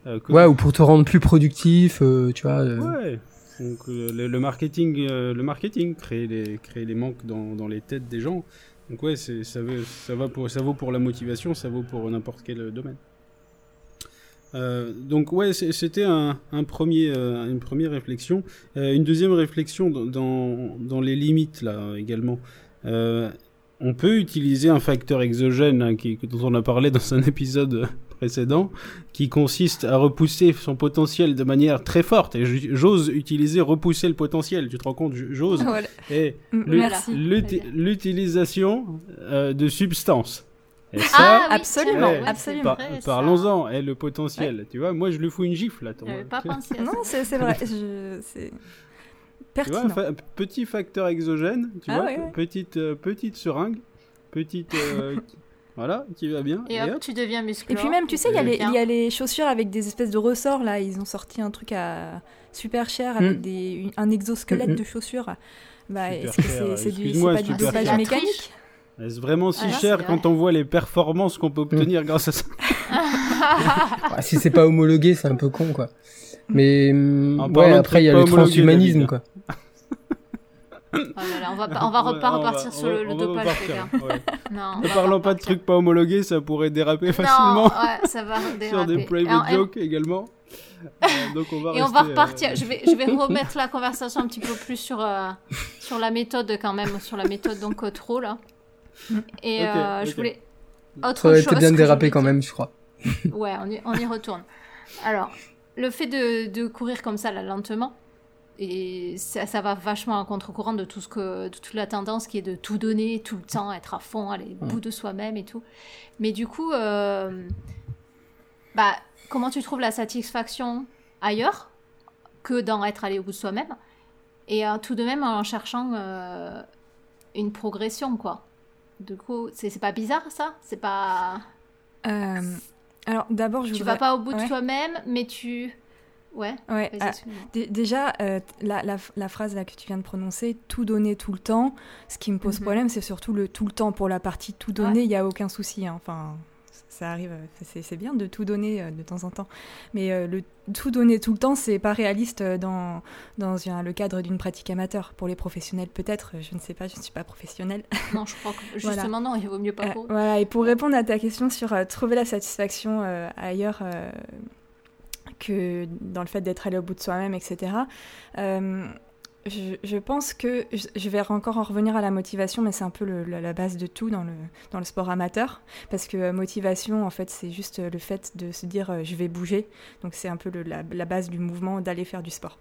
Euh, ouais ou pour te rendre plus productif euh, tu vois euh, Ouais. Donc euh, le, le marketing, euh, le marketing, créer les, créer les manques dans, dans les têtes des gens. Donc ouais, ça, va pour, vaut pour la motivation, ça vaut pour n'importe quel euh, domaine. Euh, donc ouais, c'était un, premier, euh, une première réflexion. Une deuxième réflexion dans, les limites là également. On peut utiliser un facteur exogène hein, qui, dont on a parlé dans un épisode précédent, qui consiste à repousser son potentiel de manière très forte. Et j'ose utiliser repousser le potentiel. Tu te rends compte, j'ose. Voilà. Et l'utilisation euh, de substances. Et ça, Ah oui, absolument, ouais, absolument. par- parlons-en. Et le potentiel, tu vois, moi je lui fous une gifle là. pas pensé à ça. Non, c'est vrai. je- C'est Tu vois, pertinent. fa- petit facteur exogène, tu Ah vois, ouais, ouais. petite euh, petite seringue, petite euh, voilà, qui va bien. Et hop, tu deviens musclé. Et puis même, tu sais, il y, a Et les- bien. il y a les chaussures avec des espèces de ressorts là. Ils ont sorti un truc à super cher avec Mm. des, une- un exosquelette Mm, mm. de chaussures. Bah, Super est-ce que c'est du, c'est excuse-moi, pas du dopage mécanique Est-ce vraiment si Ah, cher vrai. quand on voit les performances qu'on peut obtenir grâce à ça si c'est pas homologué c'est un peu con quoi mais ouais après il y a le transhumanisme quoi Oh là là, on va pas, on va Ouais, pas on repartir sur le, dopage, les repartir, gars. ouais. Non, on Ne parlons pas de trucs pas homologués, ça pourrait déraper Non, facilement ouais, ça va sur déraper. des private Alors, et- jokes également. Euh, donc on va Et on va euh, repartir. Je vais, je vais remettre la conversation un petit peu plus sur, euh, sur la méthode quand même, sur la méthode donc euh, trop là. Et euh, je voulais autre ça aurait chose. été bien dérapé quand même je crois. Ouais, on y, on y retourne. Alors, le fait de, de courir comme ça là lentement, et ça, ça va vachement à contre-courant de tout ce que, de toute la tendance qui est de tout donner tout le temps, être à fond, aller au bout de soi-même et tout. Mais du coup, euh, bah, comment tu trouves la satisfaction ailleurs que dans être allé au bout de soi-même et euh, tout de même en cherchant euh, une progression quoi. Du coup, c'est c'est pas bizarre ça? C'est pas Euh, Alors d'abord, je tu voudrais... vas pas au bout de toi-même, mais tu ouais. Ouais, ah, Déjà, euh, la, la- la phrase là que tu viens de prononcer, tout donner tout le temps, ce qui me pose Mhm. problème, c'est surtout le tout le temps. Pour la partie tout donner, il n'y a aucun souci. hein. Enfin, ça arrive, euh, c'est bien de tout donner euh, de temps en temps. Mais euh, le tout donner tout le temps, c'est pas réaliste dans, le cadre d'une pratique amateur. Pour les professionnels, peut-être, je ne sais pas, je ne suis pas professionnelle. Non, je crois que Voilà. justement non, il vaut mieux pas Euh, voilà, et pour répondre à ta question sur trouver la satisfaction ailleurs que dans le fait d'être allé au bout de soi-même, etc., euh, je, pense que je, vais encore en revenir à la motivation, mais c'est un peu la, base de tout dans le, dans le sport amateur. Parce que euh, motivation, en fait, c'est juste euh, le fait de se dire je vais bouger. Donc c'est un peu la, base du mouvement d'aller faire du sport.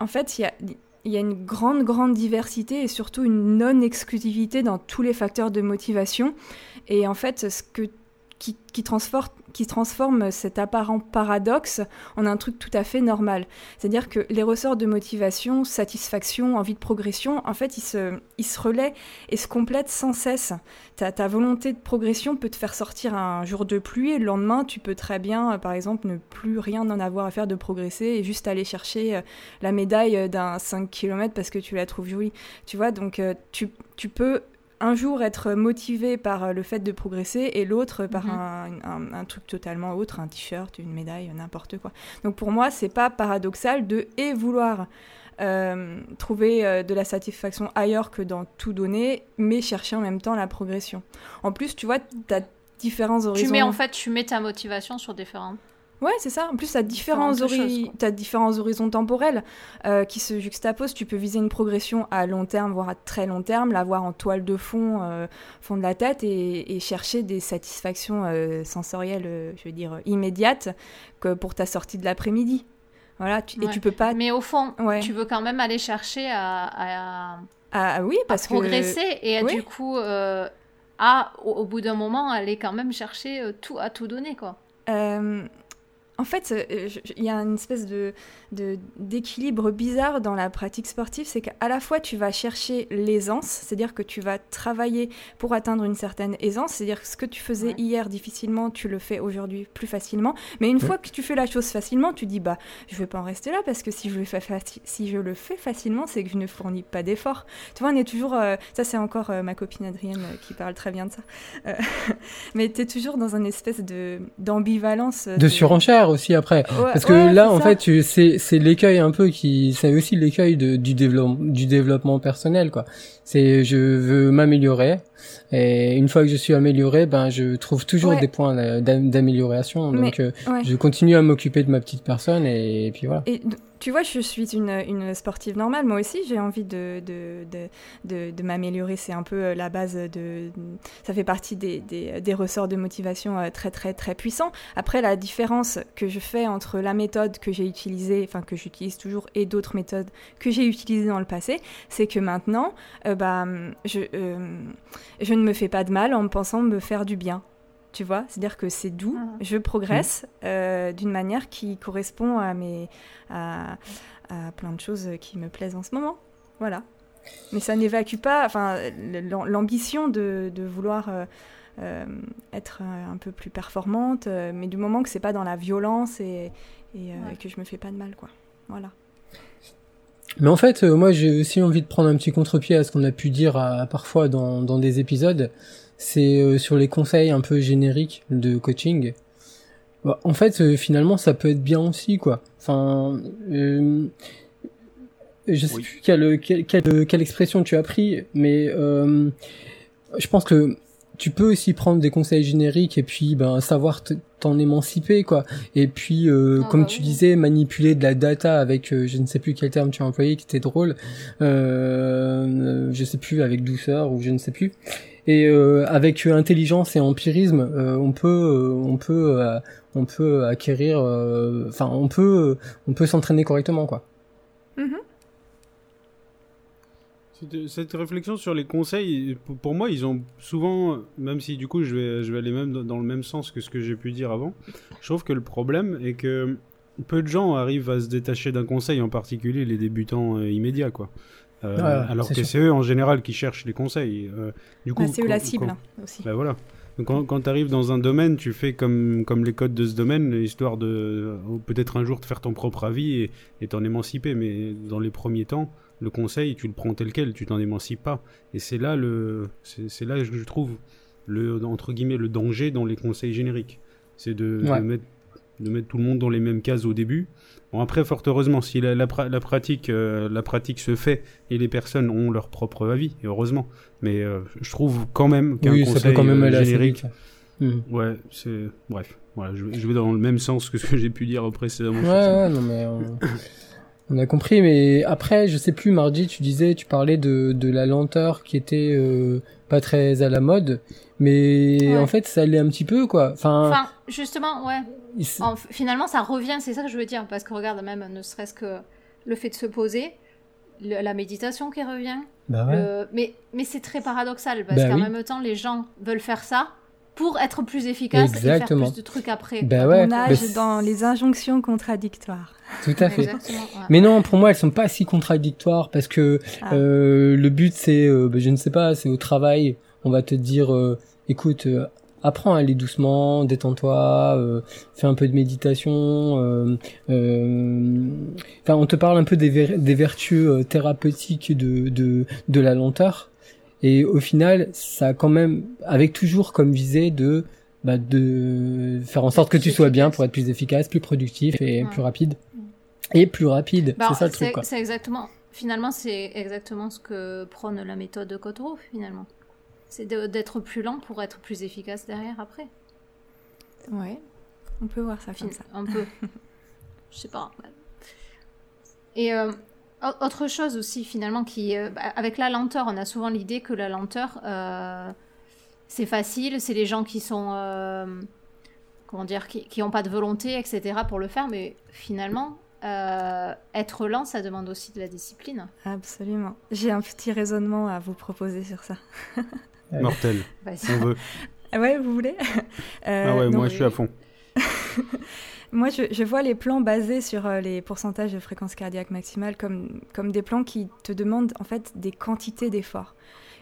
En fait, il y a, il y a une grande, grande diversité et surtout une non-exclusivité dans tous les facteurs de motivation. Et en fait, ce que, qui, transforme, cet apparent paradoxe en un truc tout à fait normal. C'est-à-dire que les ressorts de motivation, satisfaction, envie de progression, en fait, ils se, relaient et se complètent sans cesse. Ta, ta volonté de progression peut te faire sortir un jour de pluie et le lendemain, tu peux très bien, euh, par exemple, ne plus rien en avoir à faire de progresser et juste aller chercher euh, la médaille euh, d'un 5 km parce que tu la trouves jolie. Tu vois, donc tu peux un jour être motivé par euh, le fait de progresser et l'autre par Mhm. un, un- un truc totalement autre, un t-shirt, une médaille, n'importe quoi. Donc pour moi, c'est pas paradoxal de et vouloir euh, trouver euh, de la satisfaction ailleurs que dans tout donner, mais chercher en même temps la progression. En plus, tu vois, tu as différents horizons. Tu mets en fait, tu mets ta motivation sur différents. Ouais, c'est ça. En plus, tu as différents, horizons temporels euh, qui se juxtaposent. Tu peux viser une progression à long terme, voire à très long terme, l'avoir en toile de fond, euh, fond de la tête, et, et chercher des satisfactions euh, sensorielles, je veux dire, immédiates, que pour ta sortie de l'après-midi. Voilà, tu- et tu peux pas... Mais au fond, Ouais. tu veux quand même aller chercher à, à- Ah oui, à parce que... progresser et oui. du coup, à, au, au bout d'un moment, aller quand même chercher tout à tout donner, quoi. Euh, en fait, euh, il y a une espèce de- d'équilibre bizarre dans la pratique sportive, c'est qu'à la fois tu vas chercher l'aisance, c'est-à-dire que tu vas travailler pour atteindre une certaine aisance, c'est-à-dire que ce que tu faisais Ouais. hier difficilement, tu le fais aujourd'hui plus facilement. Mais une fois que tu fais la chose facilement, tu dis bah je vais pas en rester là parce que si je le fais si je le fais facilement, c'est que je ne fournis pas d'efforts. Tu vois, on est toujours euh, ça c'est encore euh, ma copine Adrienne euh, qui parle très bien de ça. Euh, mais tu es toujours dans une espèce de d'ambivalence De surenchère aussi après. Ouais, Parce que ouais, là, en ça. fait, tu- c'est c'est l'écueil un peu qui, c'est aussi l'écueil de- du développement du développement personnel quoi. C'est je veux m'améliorer et une fois que je suis amélioré, ben je trouve toujours Ouais. des points d'a- d'amélioration. Donc euh, Ouais. je continue à m'occuper de ma petite personne et, puis voilà. Et tu vois, je suis une, sportive normale. Moi aussi, j'ai envie de, m'améliorer. C'est un peu euh, la base de. Ça fait partie des, ressorts de motivation euh, très, très, très puissants. Après, la différence que je fais entre la méthode que j'ai utilisée, enfin, que j'utilise toujours, et d'autres méthodes que j'ai utilisées dans le passé, c'est que maintenant, euh, bah, je ne me fais pas de mal en pensant me faire du bien. Tu vois, c'est-à-dire que c'est doux, Mhm. je progresse euh, d'une manière qui correspond à mes à, à plein de choses qui me plaisent en ce moment. Voilà. Mais ça n'évacue pas, enfin, l'am- l'ambition de, de vouloir euh, euh, être un peu plus performante, mais du moment que c'est pas dans la violence et, et, euh, Ouais. que je me fais pas de mal, quoi. Voilà. Mais en fait, moi, j'ai aussi envie de prendre un petit contre-pied à ce qu'on a pu dire à- parfois dans, dans des épisodes. C'est euh, sur les conseils un peu génériques de coaching. Bah, en fait, euh, finalement, ça peut être bien aussi, quoi. Enfin, euh, je sais Oui. plus quelle, quelle, quelle, quelle expression tu as pris, mais euh, je pense que tu peux aussi prendre des conseils génériques et puis ben savoir te- t'en émanciper quoi et puis euh, Ah comme bah tu oui. disais manipuler de la data avec euh, je ne sais plus quel terme tu as employé qui était drôle euh, je sais plus avec douceur ou je ne sais plus et euh, avec intelligence et empirisme euh, on peut euh, on peut euh, on peut acquérir euh, enfin on peut on peut s'entraîner correctement quoi Cette- Cette réflexion sur les conseils, pour- moi, ils ont souvent, même si du coup je vais, je vais aller même dans- dans le même sens que ce que j'ai pu dire avant, je trouve que le problème est que peu de gens arrivent à se détacher d'un conseil, en particulier les débutants euh, immédiats, quoi. Euh, Ouais, alors c'est que c'est eux en général qui cherchent les conseils. Euh, du coup, Bah, c'est eux la cible quand- hein, aussi. bah voilà. Donc, quand, quand tu arrives dans un domaine, tu fais comme, comme les codes de ce domaine, histoire de euh, peut-être un jour te faire ton propre avis et t'en émanciper. Mais dans les premiers temps, le conseil, tu le prends tel quel, tu t'en émancipes pas. Et c'est là le, c'est c'est là que je trouve le entre guillemets le danger dans les conseils génériques, c'est de, mettre de mettre tout le monde dans les mêmes cases au début. Bon après, fort heureusement, si la, la, pra- la pratique euh, la pratique se fait et les personnes ont leur propre avis, et heureusement. Mais euh, je trouve quand même qu'un oui conseil ça peut quand même euh, aller assez générique vite Hmm. Ouais, c'est. Bref, voilà, je, vais- je vais dans le même sens que ce que j'ai pu dire précédemment. Ouais, non, mais on, on a compris. Mais après, je sais plus, Margie, tu disais, tu parlais de, de la lenteur qui était euh, pas très à la mode. Mais Ouais. en fait, ça l'est un petit peu, quoi. Enfin, Enfin, justement, ouais. En- finalement, ça revient, c'est ça que je veux dire, parce que regarde, même ne serait-ce que le fait de se poser, le- la méditation qui revient, bah ouais. le- mais, mais c'est très paradoxal, parce Bah qu'en oui. même temps, les gens veulent faire ça pour être plus efficaces et Exactement. faire plus de trucs après. Bah ouais. On nage dans les injonctions contradictoires. Tout à fait. Exactement. ouais. Mais non, pour moi, elles sont pas si contradictoires parce que Ah. euh, le but, c'est, euh, je ne sais pas, c'est au travail, on va te dire, euh, écoute, euh, apprends à aller doucement, détends-toi, euh, fais un peu de méditation. euh, euh, Enfin, on te parle un peu des, ver- des vertus thérapeutiques de, de, de la lenteur. Et au final, ça a quand même, avec toujours comme visée de bah, de faire en sorte que tu sois bien pour être plus efficace, plus productif et Ouais. plus rapide. Et plus rapide, Bah, c'est ça le truc. c'est exactement, finalement, c'est exactement ce que prône la méthode de Cottereau, finalement. C'est d'être plus lent pour être plus efficace derrière après. Ouais, on peut voir ça comme ça. Un peu. Je sais pas. Et euh, au- autre chose aussi, finalement, qui, euh, bah, avec la lenteur, on a souvent l'idée que la lenteur, euh, c'est facile, c'est les gens qui sont. comment dire Qui n'ont pas de volonté, etc., pour le faire, mais finalement, euh, être lent, ça demande aussi de la discipline. Absolument. J'ai un petit raisonnement à vous proposer sur ça. Ouais. Mortel, Vas-y. on veut. Ah ouais, vous voulez Euh, ah ouais, moi je suis à fond. Moi, je, je vois les plans basés sur euh, les pourcentages de fréquence cardiaque maximale comme, comme des plans qui te demandent en fait des quantités d'efforts.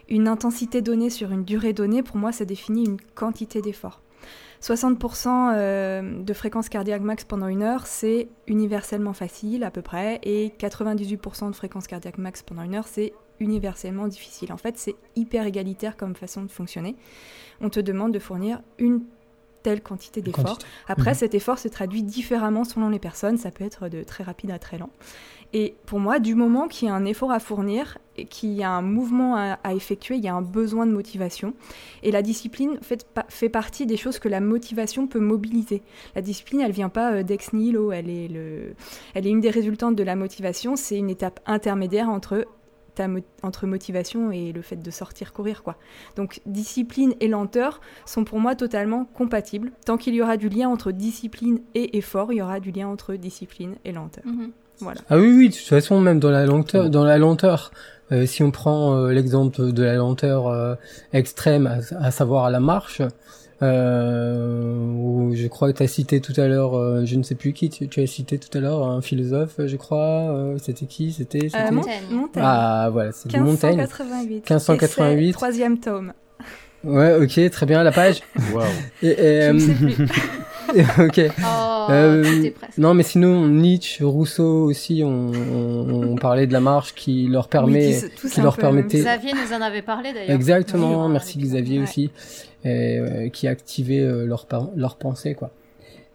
Une intensité donnée sur une durée donnée, pour moi, ça définit une quantité d'efforts. 60% euh, de fréquence cardiaque max pendant une heure, c'est universellement facile à peu près, et 98% de fréquence cardiaque max pendant une heure, c'est universellement difficile. En fait, c'est hyper égalitaire comme façon de fonctionner. On te demande de fournir une telle quantité d'efforts. Quantité. Après, Mhm. cet effort se traduit différemment selon les personnes. Ça peut être de très rapide à très lent. Et pour moi, du moment qu'il y a un effort à fournir et qu'il y a un mouvement à, à effectuer, il y a un besoin de motivation. Et la discipline fait partie des choses que la motivation peut mobiliser. La discipline, elle vient pas euh, d'ex nihilo. Elle est, le, elle est une des résultantes de la motivation. C'est une étape intermédiaire entre ta mo- entre motivation et le fait de sortir courir quoi. Donc discipline et lenteur sont pour moi totalement compatibles. Tant qu'il y aura du lien entre discipline et effort, il y aura du lien entre discipline et lenteur. Mhm. Voilà. Ah oui, oui, de toute façon, même dans la lenteur, dans la lenteur, euh, si on prend euh, l'exemple de la lenteur euh, extrême, à, à savoir à la marche, euh, où je crois que tu as cité tout à l'heure, euh, je ne sais plus qui, tu, tu as cité tout à l'heure un philosophe, je crois, euh, c'était qui C'était c'était- Euh, Mon- Montaigne. Montaigne. Ah voilà, c'est Montaigne. 1588. 1588. Et c'est Troisième tome. Ouais, ok, très bien, la page. Waouh. Et, et, Je ne euh, sais plus. ok. Oh, Euh, presque. Non, mais sinon, Nietzsche, Rousseau aussi, on, on, on parlait de la marche qui leur permet, Oui, qui leur permettait-. Xavier nous en avait parlé d'ailleurs. Exactement, Oui, merci Xavier Ouais. aussi, et, euh, qui activait euh, leur, leur pensée, quoi.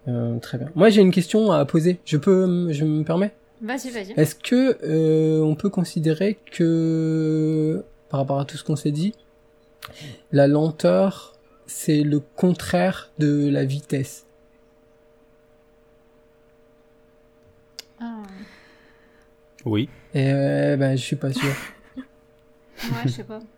Euh, très bien. Moi, j'ai une question à poser. Je peux, je me permets? Vas-y, vas-y. Est-ce que euh, on peut considérer que, par rapport à tout ce qu'on s'est dit, la lenteur, c'est le contraire de la vitesse Ah, Oui. Et euh, ben, je suis pas sûr. ouais, je sais pas.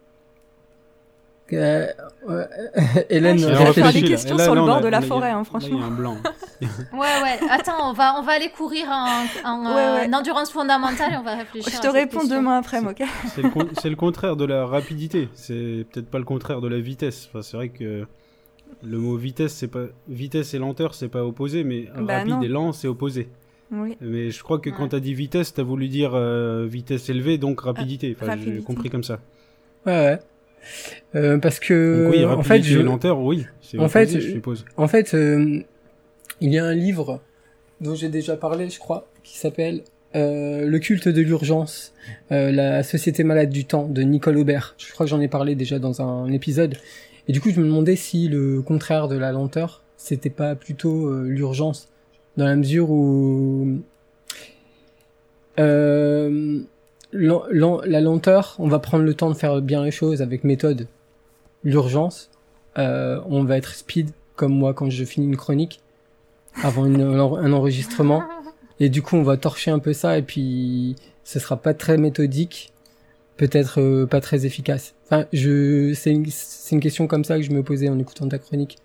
Euh, ouais, Hélène, Ouais, je Elle vais faire réfléchis. des là. questions là, sur le bord de la a- forêt, hein, franchement. Il y a un blanc. Ouais, ouais. Attends, on va, on va aller courir en, en, Ouais, euh, ouais. en endurance fondamentale et on va réfléchir. Je te réponds question. demain après, ok C'est le, con- c'est le contraire de la rapidité. C'est peut-être pas le contraire de la vitesse. Enfin, c'est vrai que le mot vitesse, c'est pas vitesse et lenteur, c'est pas opposé, mais Bah rapide non. et lent, c'est opposé. Oui. Mais je crois que quand Ouais. t'as dit vitesse, t'as voulu dire euh, vitesse élevée, donc rapidité. Enfin, j'ai compris comme ça. Ouais, ouais. Euh, parce que Donc oui, en rapidité fait, je, lenteur, oui. C'est en fait, je suppose. en fait, euh, il y a un livre dont j'ai déjà parlé, je crois, qui s'appelle euh, Le culte de l'urgence, euh, la société malade du temps de Nicole Aubert. Je crois que j'en ai parlé déjà dans un épisode. Et du coup, je me demandais si le contraire de la lenteur, c'était pas plutôt euh, l'urgence, dans la mesure où euh, la lenteur, on va prendre le temps de faire bien les choses avec méthode. L'urgence, euh, on va être speed, comme moi quand je finis une chronique, avant un enregistrement. Et du coup, on va torcher un peu ça, et puis ce sera pas très méthodique, peut-être euh, pas très efficace. Enfin, je, c'est une, c'est une question comme ça que je me posais en écoutant ta chronique.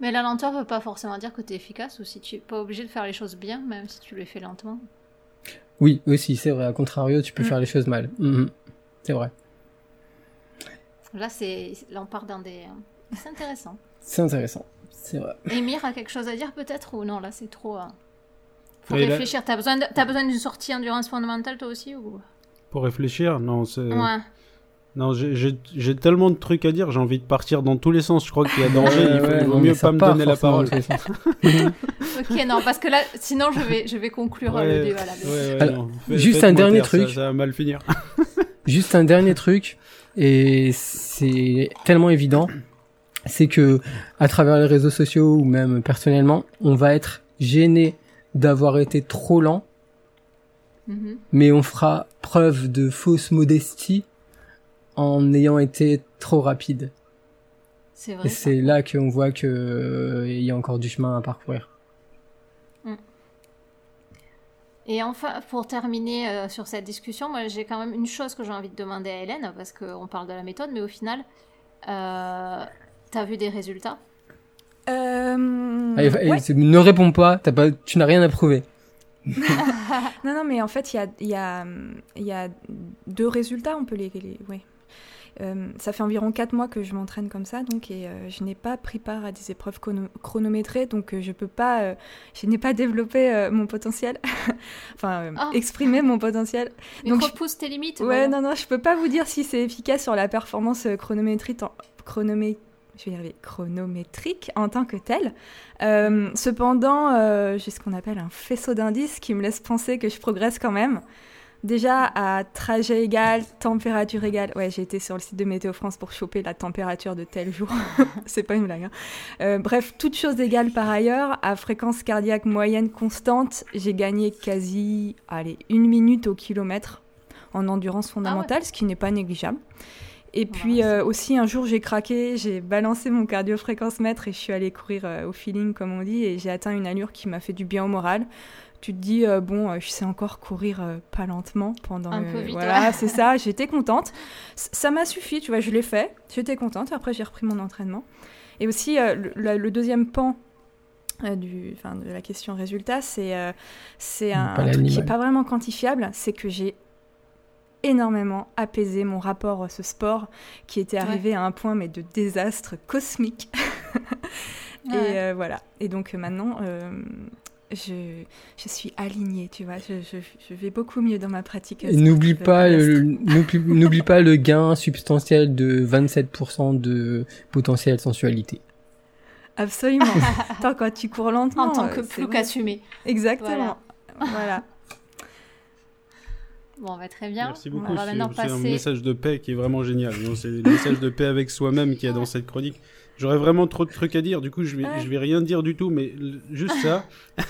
Mais la lenteur veut pas forcément dire que tu es efficace aussi. Tu es pas obligé de faire les choses bien, même si tu les fais lentement. Oui, aussi, c'est vrai. À contrario, tu peux Mm. faire les choses mal. Mhm. C'est vrai. Là, c'est, là, on part dans des. C'est intéressant. C'est intéressant. C'est vrai. Émir a quelque chose à dire peut-être ou non Là, c'est trop. euh, Faut Oui, là- réfléchir. T'as besoin, de... t'as besoin d'une sortie endurance fondamentale toi aussi ou? Pour réfléchir, non, c'est... Ouais. Non, j'ai- j'ai j'ai tellement de trucs à dire, j'ai envie de partir dans tous les sens. Je crois qu'il y a danger, il, faut, Ouais, il vaut non, mieux pas me donner la parole. Ok, non, parce que là, sinon, je vais, je vais conclure Ouais, le débat là. ouais, Alors, juste un dernier truc. Ça, va mal finir. Juste un dernier truc, et c'est tellement évident, c'est que à travers les réseaux sociaux ou même personnellement, on va être gêné d'avoir été trop lent, Mhm. mais on fera preuve de fausse modestie en ayant été trop rapide. C'est vrai. Et c'est là qu'on voit que euh, il y a encore du chemin à parcourir. Et enfin, pour terminer euh, sur cette discussion, moi j'ai quand même une chose que j'ai envie de demander à Hélène, parce qu'on parle de la méthode, mais au final, euh, t'as vu des résultats? Euh, Allez, allez, ouais. c'est- ne réponds pas, t'as pas, tu n'as rien à prouver. Non, non, mais en fait, il y a, il y, a, il y a deux résultats, on peut les... les ouais. Euh, ça fait environ 4 mois que je m'entraîne comme ça, donc, et euh, je n'ai pas pris part à des épreuves chrono- chronométrées, donc euh, je peux pas... euh, je n'ai pas développé mon potentiel, enfin, Ah. exprimé mon potentiel. Mais Donc, repousse tes limites. Ouais, voilà. non, non, je peux pas vous dire si c'est efficace sur la performance euh, chronométrique en, chronomé- je vais y arriver, chronométrique en tant que telle. Cependant, j'ai ce qu'on appelle un faisceau d'indices qui me laisse penser que je progresse quand même. Déjà à trajet égal, température égale. Ouais, j'ai été sur le site de Météo France pour choper la température de tel jour. c'est pas une blague. hein. Euh, bref, toutes choses égales par ailleurs, à fréquence cardiaque moyenne constante, j'ai gagné quasi, allez, une minute au kilomètre en endurance fondamentale, ce qui n'est pas négligeable. Et puis euh, aussi un jour j'ai craqué, j'ai balancé mon cardio-fréquence mètre et je suis allée courir euh, au feeling comme on dit et j'ai atteint une allure qui m'a fait du bien au moral. Tu te dis euh, bon, euh, je sais encore courir euh, pas lentement pendant Un euh, peu vite, voilà, ouais. c'est ça, j'étais contente. C- ça m'a suffi, tu vois, je l'ai fait, j'étais contente. Après j'ai repris mon entraînement. Et aussi euh, le, la- le deuxième pan euh, du, enfin, de la question résultat, c'est euh, c'est un, truc qui est pas vraiment quantifiable, c'est que j'ai énormément apaisé mon rapport à ce sport qui était arrivé à un point mais de désastre cosmique. Ouais. Et euh, voilà. Et donc euh, maintenant, euh, je, je suis alignée, tu vois. Je, je, je vais beaucoup mieux dans ma pratique. Et N'oublie pas, n'oublie pas le gain substantiel de 27% de potentiel sensualité. Absolument. Attends, quand tu cours lentement. En tant euh, que c'est plouc vrai. assumé. Exactement. voilà. Bon, bah, très bien. Merci On beaucoup. va C'est c'est un passer. message de paix qui est vraiment génial. C'est le message de paix avec soi-même qui est dans cette chronique. J'aurais vraiment trop de trucs à dire. Du coup, je vais, je vais rien dire du tout, mais juste ça,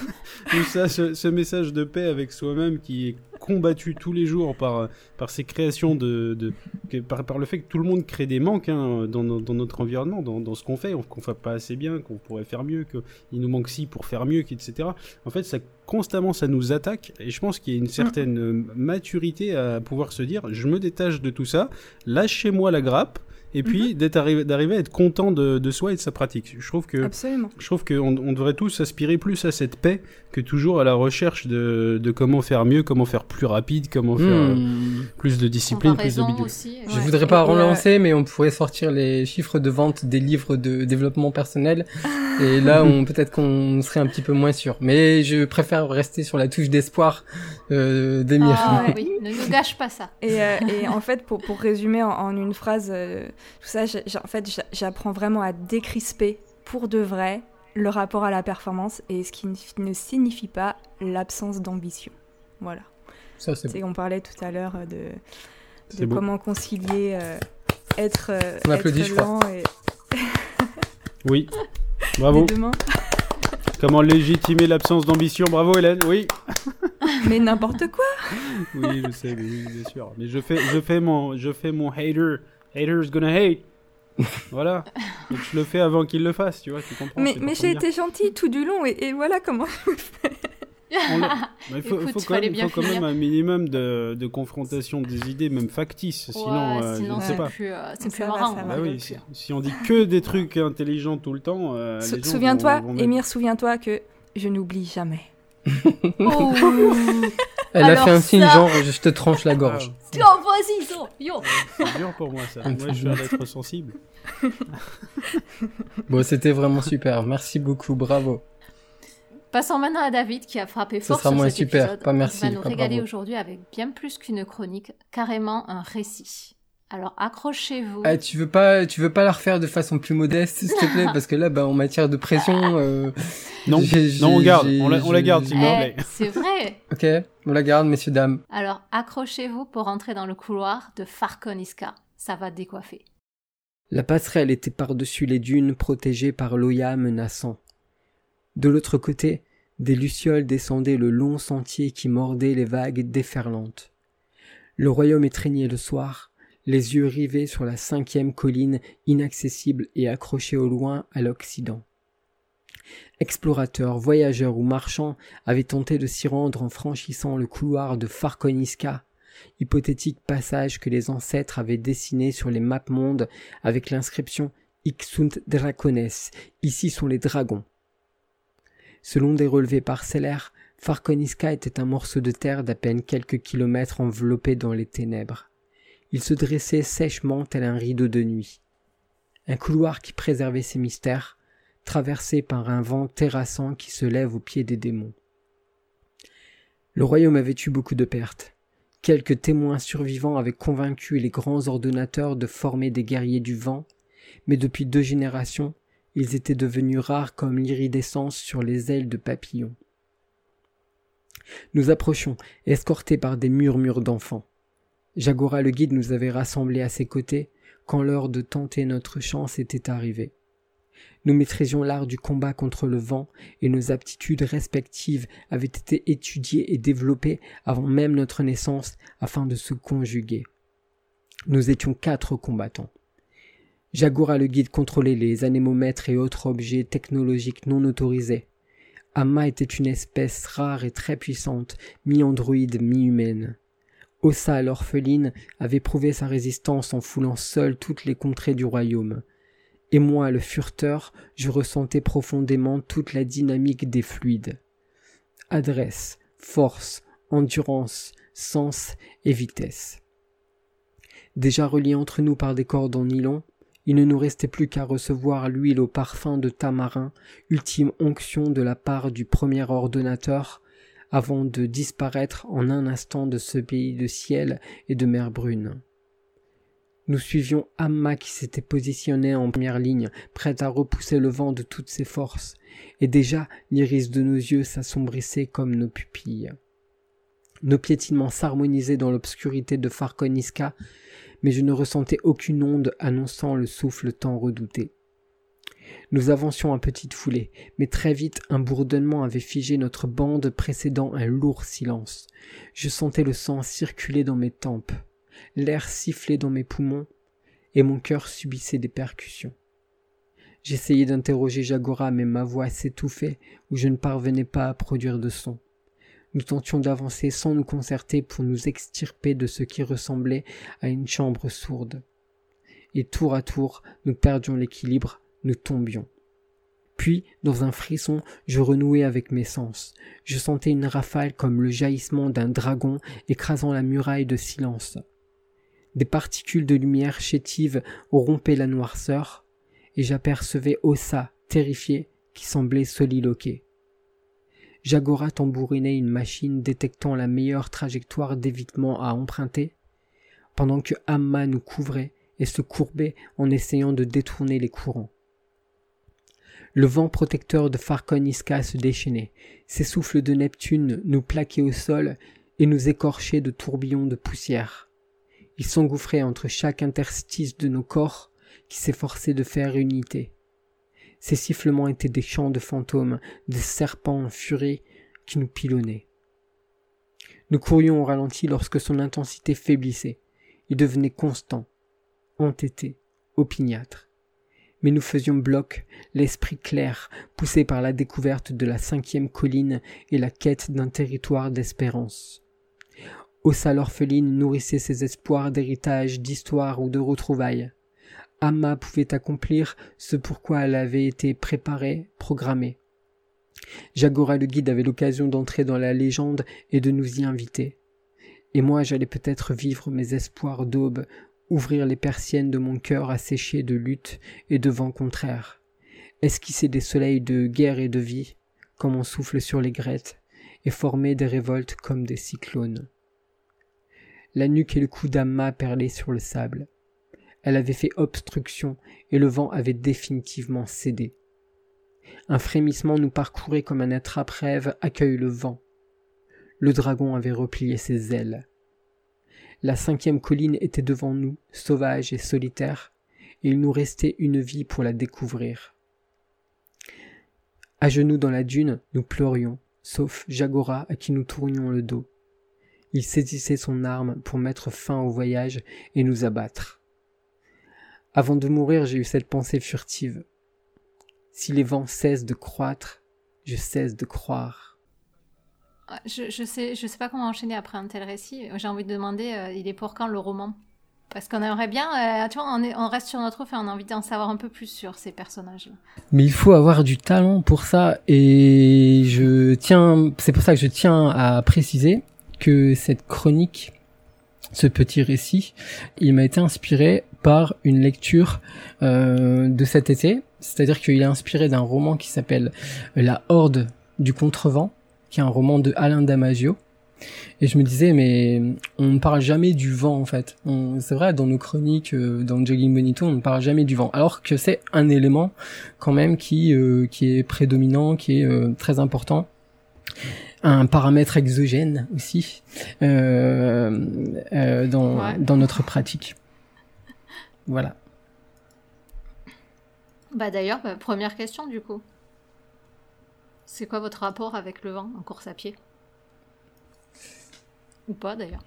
juste ça, ce, ce message de paix avec soi-même qui est combattu tous les jours par par ces créations de, de que- par, par le fait que tout le monde crée des manques hein, dans, dans notre environnement, dans, dans ce qu'on fait, qu'on fait pas assez bien, qu'on pourrait faire mieux, qu'il nous manque ci pour faire mieux, etc. En fait, ça constamment, ça nous attaque, et je pense qu'il y a une certaine euh, maturité à pouvoir se dire, je me détache de tout ça, lâchez-moi la grappe, et puis d'être arri- d'arriver à être content de, de soi et de sa pratique. Je trouve que Absolument. je trouve qu'on on devrait tous aspirer plus à cette paix que toujours à la recherche de, de comment faire mieux, comment faire plus rapide, comment faire euh, Hmm. plus de discipline, plus de bidule. aussi. Je ouais. voudrais pas Et, euh, relancer, mais on pourrait sortir les chiffres de vente des livres de développement personnel. Et là, on peut-être qu'on serait un petit peu moins sûr. Mais je préfère rester sur la touche d'espoir euh, d'Emir. Ah Ouais. oui, ne nous gâche pas ça. Et, euh, et en fait, pour, pour résumer en, en une phrase, euh, tout ça, en fait, j'a- j'apprends vraiment à décrisper pour de vrai le rapport à la performance et ce qui ne, signifie pas l'absence d'ambition. Voilà. Ça, c'est on parlait tout à l'heure euh, de, beau. comment concilier euh, être, euh, On être lent et Oui, bravo. Comment légitimer l'absence d'ambition Bravo Hélène, oui. Mais n'importe quoi. Oui, je sais, mais oui, bien sûr. Mais je fais, je fais mon, je fais mon hater. Haters gonna hate. Voilà. Donc je le fais avant qu'il le fasse, tu vois, tu comprends Mais, mais j'ai été gentille tout du long et, et voilà comment. L'a- Mais il faut, Écoute, faut quand, même, bien faut quand finir. même un minimum de, de confrontation des idées, même factices. Sinon, Ouais, euh, je sinon c'est plus, euh, c'est plus marrant. va. Bah rigole oui, plus. si, si on dit que des trucs intelligents tout le temps, euh, Sou- Souviens-toi, mettre- Émir, souviens-toi que je n'oublie jamais. Oh, Elle a fait un signe ça- genre, je te tranche la gorge. Yo, vas-y, zo, yo. C'est dur pour moi ça. Moi, je un être sensible. Bon, c'était vraiment super. Merci beaucoup, bravo. Passons maintenant à David qui a frappé Ce fort sera sur moins cet super, épisode. pas merci, Il va nous pas régaler aujourd'hui avec bien plus qu'une chronique, carrément un récit. Alors accrochez-vous. Ah, tu veux pas, tu veux pas la refaire de façon plus modeste, s'il te plaît, parce que là, bah, en matière de pression, euh, Non, j'ai- j'ai- non, on garde, on la, on la garde, s'il Eh, c'est vrai. Ok, on la garde, messieurs dames. Alors accrochez-vous pour entrer dans le couloir de Farkoniska. Ça va décoiffer. La passerelle était par-dessus les dunes protégée par l'Oya menaçant. De l'autre côté, des lucioles descendaient le long sentier qui mordait les vagues déferlantes. Le royaume étreignait le soir, les yeux rivés sur la cinquième colline inaccessible et accrochée au loin à l'Occident. Explorateurs, voyageurs ou marchands avaient tenté de s'y rendre en franchissant le couloir de Farkoniska, hypothétique passage que les ancêtres avaient dessiné sur les maps mondes avec l'inscription Ixunt Dracones, ici sont les dragons. Selon des relevés parcellaires, Farkoniska était un morceau de terre d'à peine quelques kilomètres enveloppé dans les ténèbres. Il se dressait sèchement tel un rideau de nuit. Un couloir qui préservait ses mystères, traversé par un vent terrassant qui se lève au pied des démons. Le royaume avait eu beaucoup de pertes. Quelques témoins survivants avaient convaincu les grands ordonnateurs de former des guerriers du vent, mais depuis deux générations, ils étaient devenus rares comme l'iridescence sur les ailes de papillons. Nous approchions, escortés par des murmures d'enfants. Jagora le guide nous avait rassemblés à ses côtés quand l'heure de tenter notre chance était arrivée. Nous maîtrisions l'art du combat contre le vent et nos aptitudes respectives avaient été étudiées et développées avant même notre naissance afin de se conjuguer. Nous étions quatre combattants. Jagora le guide contrôlait les anémomètres et autres objets technologiques non autorisés. Amma était une espèce rare et très puissante, mi-androïde, mi-humaine. Ossa, l'orpheline, avait prouvé sa résistance en foulant seule toutes les contrées du royaume. Et moi, le furteur, je ressentais profondément toute la dynamique des fluides. Adresse, force, endurance, sens et vitesse. Déjà reliés entre nous par des cordes en nylon, il ne nous restait plus qu'à recevoir l'huile au parfum de tamarin, ultime onction de la part du premier ordonnateur, avant de disparaître en un instant de ce pays de ciel et de mer brune. Nous suivions Amma qui s'était positionné en première ligne, prête à repousser le vent de toutes ses forces, et déjà l'iris de nos yeux s'assombrissait comme nos pupilles. Nos piétinements s'harmonisaient dans l'obscurité de Farkoniska, mais je ne ressentais aucune onde annonçant le souffle tant redouté. Nous avancions à petite foulée, mais très vite un bourdonnement avait figé notre bande précédant un lourd silence. Je sentais le sang circuler dans mes tempes l'air sifflait dans mes poumons, et mon cœur subissait des percussions. J'essayais d'interroger Jagora, mais ma voix s'étouffait, ou je ne parvenais pas à produire de son. Nous tentions d'avancer sans nous concerter pour nous extirper de ce qui ressemblait à une chambre sourde. Et tour à tour, nous perdions l'équilibre, nous tombions. Puis, dans un frisson, je renouais avec mes sens. Je sentais une rafale comme le jaillissement d'un dragon écrasant la muraille de silence. Des particules de lumière chétive rompaient la noirceur, et j'apercevais Ossa, terrifié, qui semblait soliloquer. Jagora tambourinait une machine détectant la meilleure trajectoire d'évitement à emprunter, pendant que Amma nous couvrait et se courbait en essayant de détourner les courants. Le vent protecteur de Farkoniska se déchaînait, ses souffles de Neptune nous plaquaient au sol et nous écorchaient de tourbillons de poussière. Il s'engouffrait entre chaque interstice de nos corps qui s'efforçaient de faire unité. Ces sifflements étaient des chants de fantômes, des serpents en furie qui nous pilonnaient. Nous courions au ralenti lorsque son intensité faiblissait. Il devenait constant, entêté, opiniâtre. Mais nous faisions bloc, l'esprit clair, poussé par la découverte de la cinquième colline et la quête d'un territoire d'espérance. Ossa l'orpheline nourrissait ses espoirs d'héritage, d'histoire ou de retrouvailles. Amma pouvait accomplir ce pourquoi elle avait été préparée, programmée. Jagora le guide avait l'occasion d'entrer dans la légende et de nous y inviter. Et moi j'allais peut-être vivre mes espoirs d'aube, ouvrir les persiennes de mon cœur asséché de lutte et de vent contraire, esquisser des soleils de guerre et de vie, comme on souffle sur les grettes, et former des révoltes comme des cyclones la nuque et le cou d'Amma perlaient sur le sable. Elle avait fait obstruction et le vent avait définitivement cédé. Un frémissement nous parcourait comme un attrape-rêve accueille le vent. Le dragon avait replié ses ailes. La cinquième colline était devant nous, sauvage et solitaire, et il nous restait une vie pour la découvrir. À genoux dans la dune, nous pleurions, sauf Jagora à qui nous tournions le dos. il saisissait son arme pour mettre fin au voyage et nous abattre. Avant de mourir, j'ai eu cette pensée furtive. Si les vents cessent de croître, je cesse de croire. Je, je sais, je sais pas comment enchaîner après un tel récit. J'ai envie de demander, euh, il est pour quand le roman? Parce qu'on aimerait bien, euh, tu vois, on, est- on reste sur notre et on a envie d'en savoir un peu plus sur ces personnages. Mais il faut avoir du talent pour ça et je tiens, c'est pour ça que je tiens à préciser que cette chronique, ce petit récit, il m'a été inspiré par une lecture euh, de cet été. C'est-à-dire qu'il est inspiré d'un roman qui s'appelle La Horde du Contrevent, qui est un roman de Alain Damasio. Et je me disais, mais on ne parle jamais du vent en fait. C'est vrai, dans nos chroniques, euh, dans Jogging Bonito, on ne parle jamais du vent. Alors que c'est un élément quand même qui, euh, qui est prédominant, qui est euh, très important. Un paramètre exogène aussi euh, dans, Ouais. dans notre pratique. Voilà. Bah d'ailleurs, bah, première question du coup. C'est quoi votre rapport avec le vent en course à pied? Ou pas d'ailleurs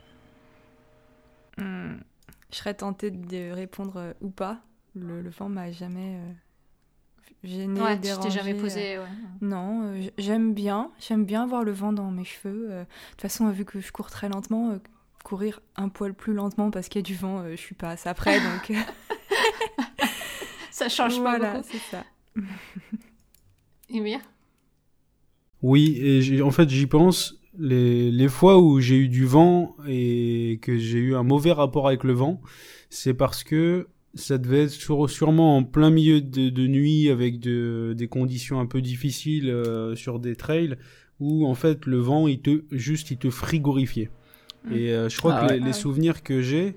Hmm, Je serais tentée de répondre euh, ou pas. Le, le vent m'a jamais euh, gêné, Ouais, tu t'es dérangé. jamais posé. ouais. Non, euh, j'aime bien. J'aime bien avoir le vent dans mes cheveux. euh. De toute façon, vu que je cours très lentement, courir un poil plus lentement parce qu'il y a du vent, je suis pas assez après. Donc Ça change pas voilà, c'est ça. Emir Oui, et j'ai- en fait, j'y pense. Les, les fois où j'ai eu du vent et que j'ai eu un mauvais rapport avec le vent, c'est parce que ça devait être sur- sûrement en plein milieu de, de nuit avec de, des conditions un peu difficiles euh, sur des trails où en fait le vent il te juste il te frigorifiait. Mm. Et euh, je crois Ah que ouais. les, les Ah souvenirs que j'ai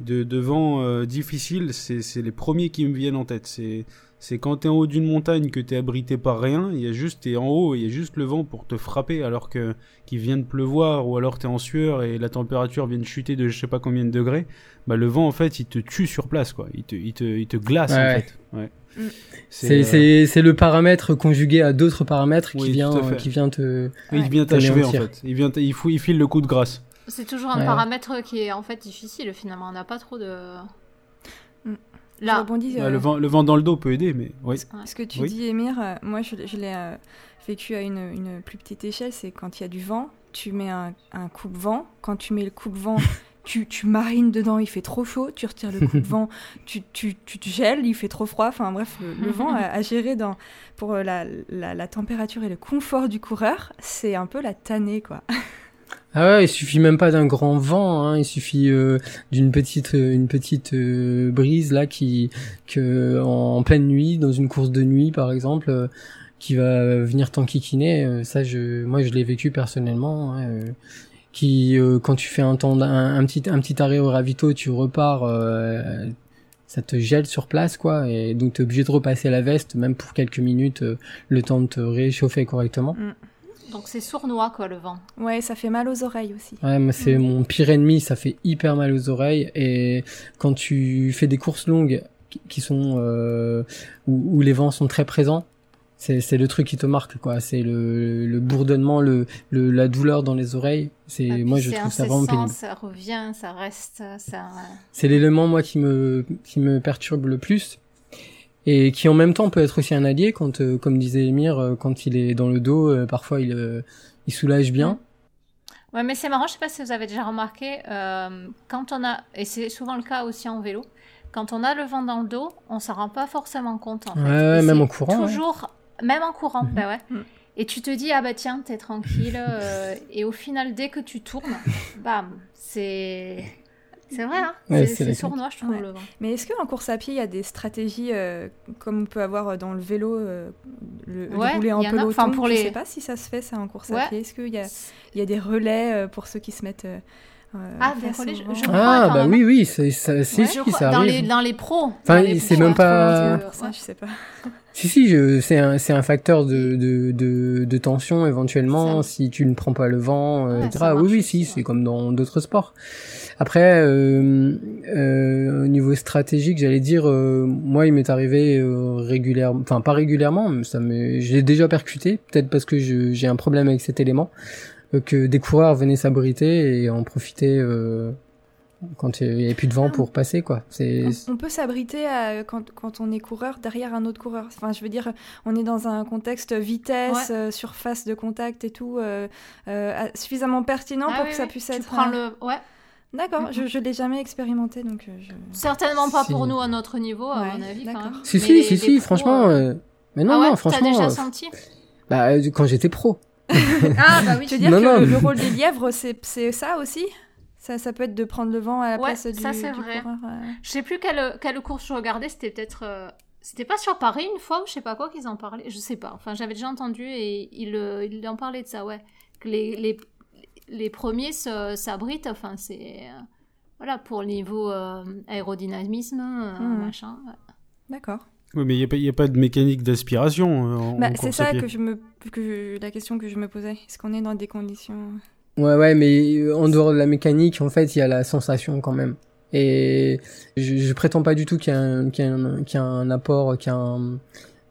de, de vent euh, difficile, c'est c'est les premiers qui me viennent en tête. C'est c'est quand t'es en haut d'une montagne que t'es abrité par rien, il y a juste t'es en haut, il y a juste le vent pour te frapper alors que qu'il vient de pleuvoir ou alors t'es en sueur et la température vient de chuter de je sais pas combien de degrés. Bah le vent en fait il te tue sur place quoi, il te il te il te glace Ouais, en fait. Ouais. Mm. C'est euh, c'est c'est le paramètre conjugué à d'autres paramètres qui Oui, vient qui vient te il vient t'achever en fait. Il vient il faut il file le coup de grâce. C'est toujours un Ouais. paramètre qui est en fait difficile finalement. On n'a pas trop de. Je Là, rebondis, Ouais, euh, le vent le vent dans le dos peut aider mais oui. Ce que tu Oui. dis, Émir, euh, moi je, je l'ai euh, vécu à une, une plus petite échelle, c'est quand il y a du vent, tu mets un, un coupe-vent, quand tu mets le coupe-vent, tu, tu marines dedans, il fait trop chaud, tu retires le coupe-vent, tu, tu, tu te gèles, il fait trop froid, enfin bref, le, le vent à, à gérer dans, pour la, la, la température et le confort du coureur, c'est un peu la tannée quoi. Ah ouais, il suffit même pas d'un grand vent, hein, il suffit euh, d'une petite euh, une petite euh, brise là qui que en, pleine nuit dans une course de nuit par exemple qui va venir t'enquiquiner, ça je moi je l'ai vécu personnellement hein, qui quand tu fais un temps un, petit un petit arrêt au ravito, tu repars ça te gèle sur place quoi. Et donc tu es obligé de repasser la veste même pour quelques minutes le temps de te réchauffer correctement. Donc c'est sournois quoi le vent. Ouais, ça fait mal aux oreilles aussi. Ouais, moi c'est Mhm. mon pire ennemi, ça fait hyper mal aux oreilles et quand tu fais des courses longues qui- sont euh, où, où les vents sont très présents, c'est c'est le truc qui te marque quoi, c'est le, le bourdonnement, le, le la douleur dans les oreilles, c'est Et moi je trouve ça vraiment incessant, pénible. Ça revient, ça reste, ça. C'est l'élément moi qui me qui me perturbe le plus et qui en même temps peut être aussi un allié quand euh, comme disait Emir euh, quand il est dans le dos euh, parfois il euh, il soulage bien. Ouais, mais c'est marrant, je sais pas si vous avez déjà remarqué, euh, quand on a, et c'est souvent le cas aussi en vélo, quand on a le vent dans le dos, on s'en rend pas forcément compte en fait. Ouais, même en courant, ouais. Toujours, même en courant, Mhm. bah ouais. Mhm. Et tu te dis, ah bah tiens, t'es tranquille, euh, et au final, dès que tu tournes, bam, c'est. C'est vrai, hein Ouais, c'est sournois, je trouve, Ouais. le vent. Mais est-ce qu'en course à pied, il y a des stratégies euh, comme on peut avoir dans le vélo, euh, le, Ouais, rouler en peloton Enfin, pour Je les- sais pas si ça se fait ça en course Ouais. à pied. Est-ce qu'il y a, il y a des relais euh, pour ceux qui se mettent euh, euh, Ah, relais, au je- je- Ah bah oui oui, c'est ça si Ouais, je crois- ça dans, arrive. les, dans les pros. Enfin, c'est même pas- ça, je sais pas. Si si, je, c'est un c'est un facteur de de de, de tension éventuellement si tu ne prends pas le vent, euh, Ouais, etc. Oui oui, si, c'est comme dans d'autres sports. Après, euh, euh, au niveau stratégique, j'allais dire, euh, moi, il m'est arrivé euh, régulièrement, enfin pas régulièrement, mais ça me, j'ai déjà percuté, peut-être parce que je- j'ai un problème avec cet élément. Euh, que des coureurs venaient s'abriter et en profiter euh, quand il y avait plus de vent pour passer quoi. C'est On, peut s'abriter à- quand, quand on est coureur derrière un autre coureur. Enfin, je veux dire, on est dans un contexte vitesse, euh, surface de contact et tout, euh, euh, suffisamment pertinent Ah pour oui, que ça oui. puisse Tu être. prends un- le. Ouais. D'accord, Mhm. je, je l'ai jamais expérimenté donc. je... Certainement pas Si. pour nous à notre niveau, à Ouais, mon avis. quand même. si Mais si les- si les si pros, franchement mais non ah ouais, non T'as franchement déjà euh, senti? bah euh, quand j'étais pro. Ah bah oui. Tu veux dire Non, que non. le, le rôle des lièvres, c'est c'est ça aussi? Ça, ça peut être de prendre le vent à la Ouais, place du, ça, c'est du vrai. coureur. euh. Je sais plus quelle, quelle course je regardais, c'était peut-être. euh, C'était pas sur Paris une fois ou je sais pas quoi qu'ils en parlaient, je sais pas. Enfin, j'avais déjà entendu et il, euh, il en parlait de ça, ouais. Que les, les, les premiers se- s'abritent, enfin, c'est. euh, voilà, pour le niveau euh, aérodynamisme, euh, Mhm. machin. ouais. D'accord. Oui, mais il n'y a, pas- y a pas de mécanique d'aspiration. euh, Bah, c'est ça que je me, que je- la question que je me posais. Est-ce qu'on est dans des conditions Ouais, ouais, mais euh, en dehors de la mécanique, en fait, il y a la sensation quand même. Et je, je prétends pas du tout qu'il y a un, qu'il y a un, qu'il y a un apport, qu'il y a un,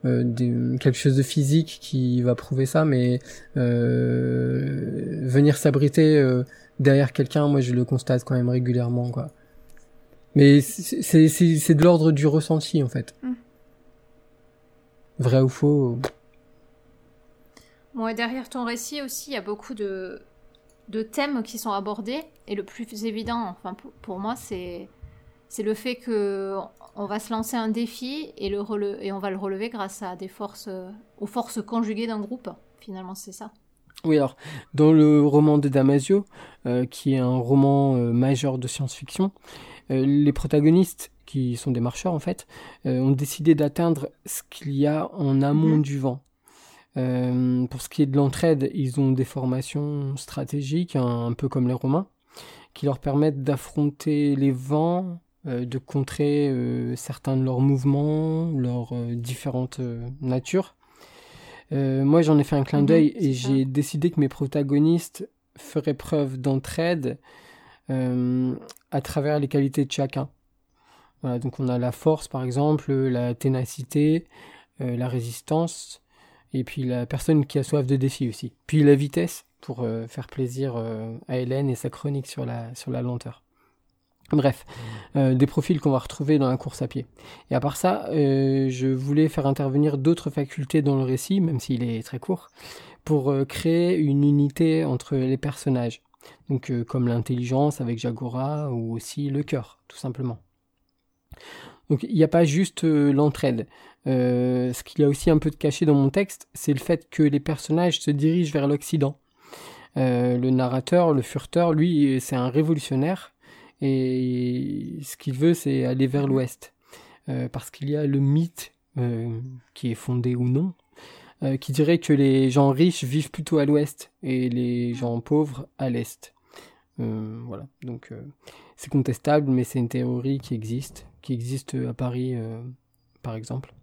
euh, des- quelque chose de physique qui va prouver ça, mais euh, venir s'abriter euh, derrière quelqu'un, moi, je le constate quand même régulièrement, quoi. Mais c'est c'est- c'est c'est de l'ordre du ressenti, en fait. Mm. Vrai ou faux Bon, et derrière ton récit aussi, il y a beaucoup de, de thèmes qui sont abordés. Et le plus évident, enfin pour, moi, c'est c'est le fait que on va se lancer un défi et, le rele- et on va le relever grâce à des forces, euh, aux forces conjuguées d'un groupe. Finalement, c'est ça. Oui, alors, dans le roman de Damasio, euh, qui est un roman euh, majeur de science-fiction, euh, les protagonistes, qui sont des marcheurs en fait, euh, ont décidé d'atteindre ce qu'il y a en amont Mhm. du vent. Euh, pour ce qui est de l'entraide, ils ont des formations stratégiques, un, un peu comme les Romains, qui leur permettent d'affronter les vents, euh, de contrer certains de leurs mouvements, leurs différentes natures. Moi, j'en ai fait un clin Mhm, d'œil et j'ai décidé que mes protagonistes feraient preuve d'entraide à travers les qualités de chacun. Donc on a la force, par exemple, la ténacité, euh, la résistance, et puis la personne qui a soif de défi aussi. Puis la vitesse, pour euh, faire plaisir euh, à Hélène et sa chronique sur la, sur la lenteur. Bref, des profils qu'on va retrouver dans la course à pied. Et à part ça, je voulais faire intervenir d'autres facultés dans le récit, même s'il est très court, pour créer une unité entre les personnages. Donc comme l'intelligence avec Jagora ou aussi le cœur, tout simplement. Donc il n'y a pas juste euh, l'entraide. Euh, ce qu'il y a aussi un peu de caché dans mon texte, c'est le fait que les personnages se dirigent vers l'Occident. Euh, le narrateur, le furteur, lui, c'est un révolutionnaire et ce qu'il veut, c'est aller vers l'Ouest. Parce qu'il y a le mythe, qui est fondé ou non, qui dirait que les gens riches vivent plutôt à l'Ouest et les gens pauvres à l'Est. Voilà, donc c'est contestable, mais c'est une théorie qui existe, qui existe à Paris, euh, par exemple.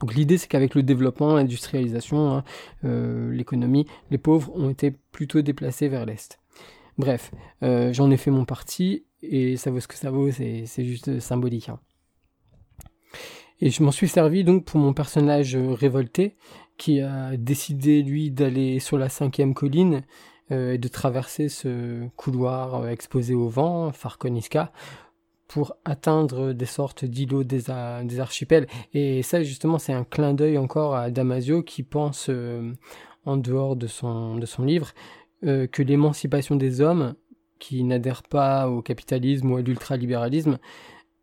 Donc l'idée, c'est qu'avec le développement, l'industrialisation, hein, euh, l'économie, les pauvres ont été plutôt déplacés vers l'Est. Bref, euh, j'en ai fait mon parti, et ça vaut ce que ça vaut, c'est juste symbolique. hein. Et je m'en suis servi donc pour mon personnage euh, révolté, qui a décidé, lui, d'aller sur la cinquième colline, euh, et de traverser ce couloir euh, exposé au vent, Farconiska, pour atteindre des sortes d'îlots des, archipels. Et ça, justement, c'est un clin d'œil encore à Damasio qui pense, euh, en dehors de son, livre, euh, que l'émancipation des hommes, qui n'adhèrent pas au capitalisme ou à l'ultralibéralisme,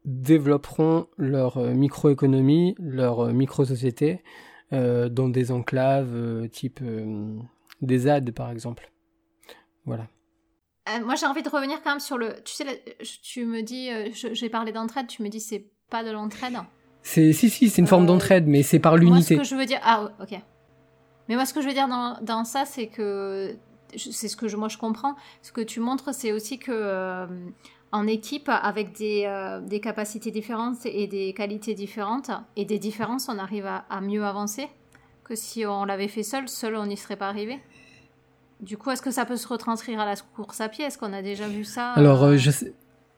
développeront leur euh, microéconomie, leur micro-société, dans des enclaves type des ZAD, par exemple. Voilà. Euh, moi, j'ai envie de revenir quand même sur le. Tu sais, tu me dis, euh, j'ai parlé d'entraide, tu me dis c'est pas de l'entraide. C'est si si, c'est une forme Euh, d'entraide, mais c'est par Moi, ce l'unité. que je veux dire. Ah, ok. Mais moi, ce que je veux dire dans, dans ça, c'est que. C'est ce que je, moi je comprends. Ce que tu montres, c'est aussi que. en équipe, avec des, des capacités différentes et des qualités différentes, et des différences, on arrive à, à mieux avancer que si on l'avait fait seul. Seul, on n'y serait pas arrivé. Du coup, est-ce que ça peut se retranscrire à la course à pied? Est-ce qu'on a déjà vu ça Alors euh, euh, je sais,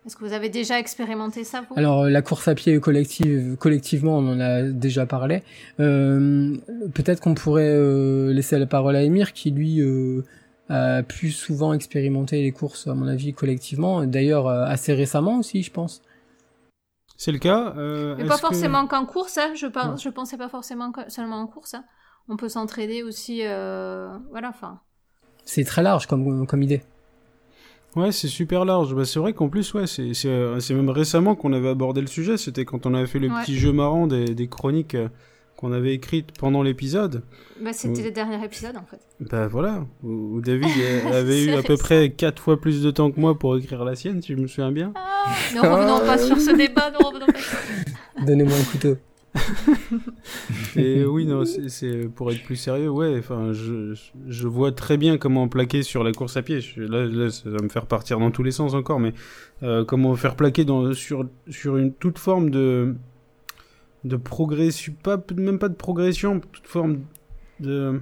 Est-ce que vous avez déjà expérimenté ça, vous? Alors euh, la course à pied collective, collectivement, on en a déjà parlé. Euh, Peut-être qu'on pourrait euh, laisser la parole à Emir, qui lui euh, a plus souvent expérimenté les courses, à mon avis, collectivement. D'ailleurs, euh, assez récemment aussi, je pense. C'est le cas. euh, Mais pas forcément qu'en course, hein. je, pense, Ouais. je pensais pas forcément que- seulement en course. hein. On peut s'entraider aussi, euh, voilà, enfin. C'est très large comme, comme idée. Ouais, c'est super large. Bah, c'est vrai qu'en plus, ouais, c'est c'est c'est même récemment qu'on avait abordé le sujet. C'était quand on avait fait le Ouais. petit jeu marrant des, des chroniques euh, qu'on avait écrites pendant l'épisode. Bah, c'était le dernier épisode en fait. Bah voilà, où, où David avait eu à peu près quatre fois plus de temps que moi pour écrire la sienne, si je me souviens bien. Ne revenons pas sur ce débat, ne revenons pas. Donnez-moi un couteau. Et oui, non, c'est- pour être plus sérieux, ouais. Enfin, je, je vois très bien comment plaquer sur la course à pied. Là, ça va me faire partir dans tous les sens encore, mais euh, comment faire plaquer dans, sur, sur une toute forme de de progression, pas même pas de progression, toute forme de.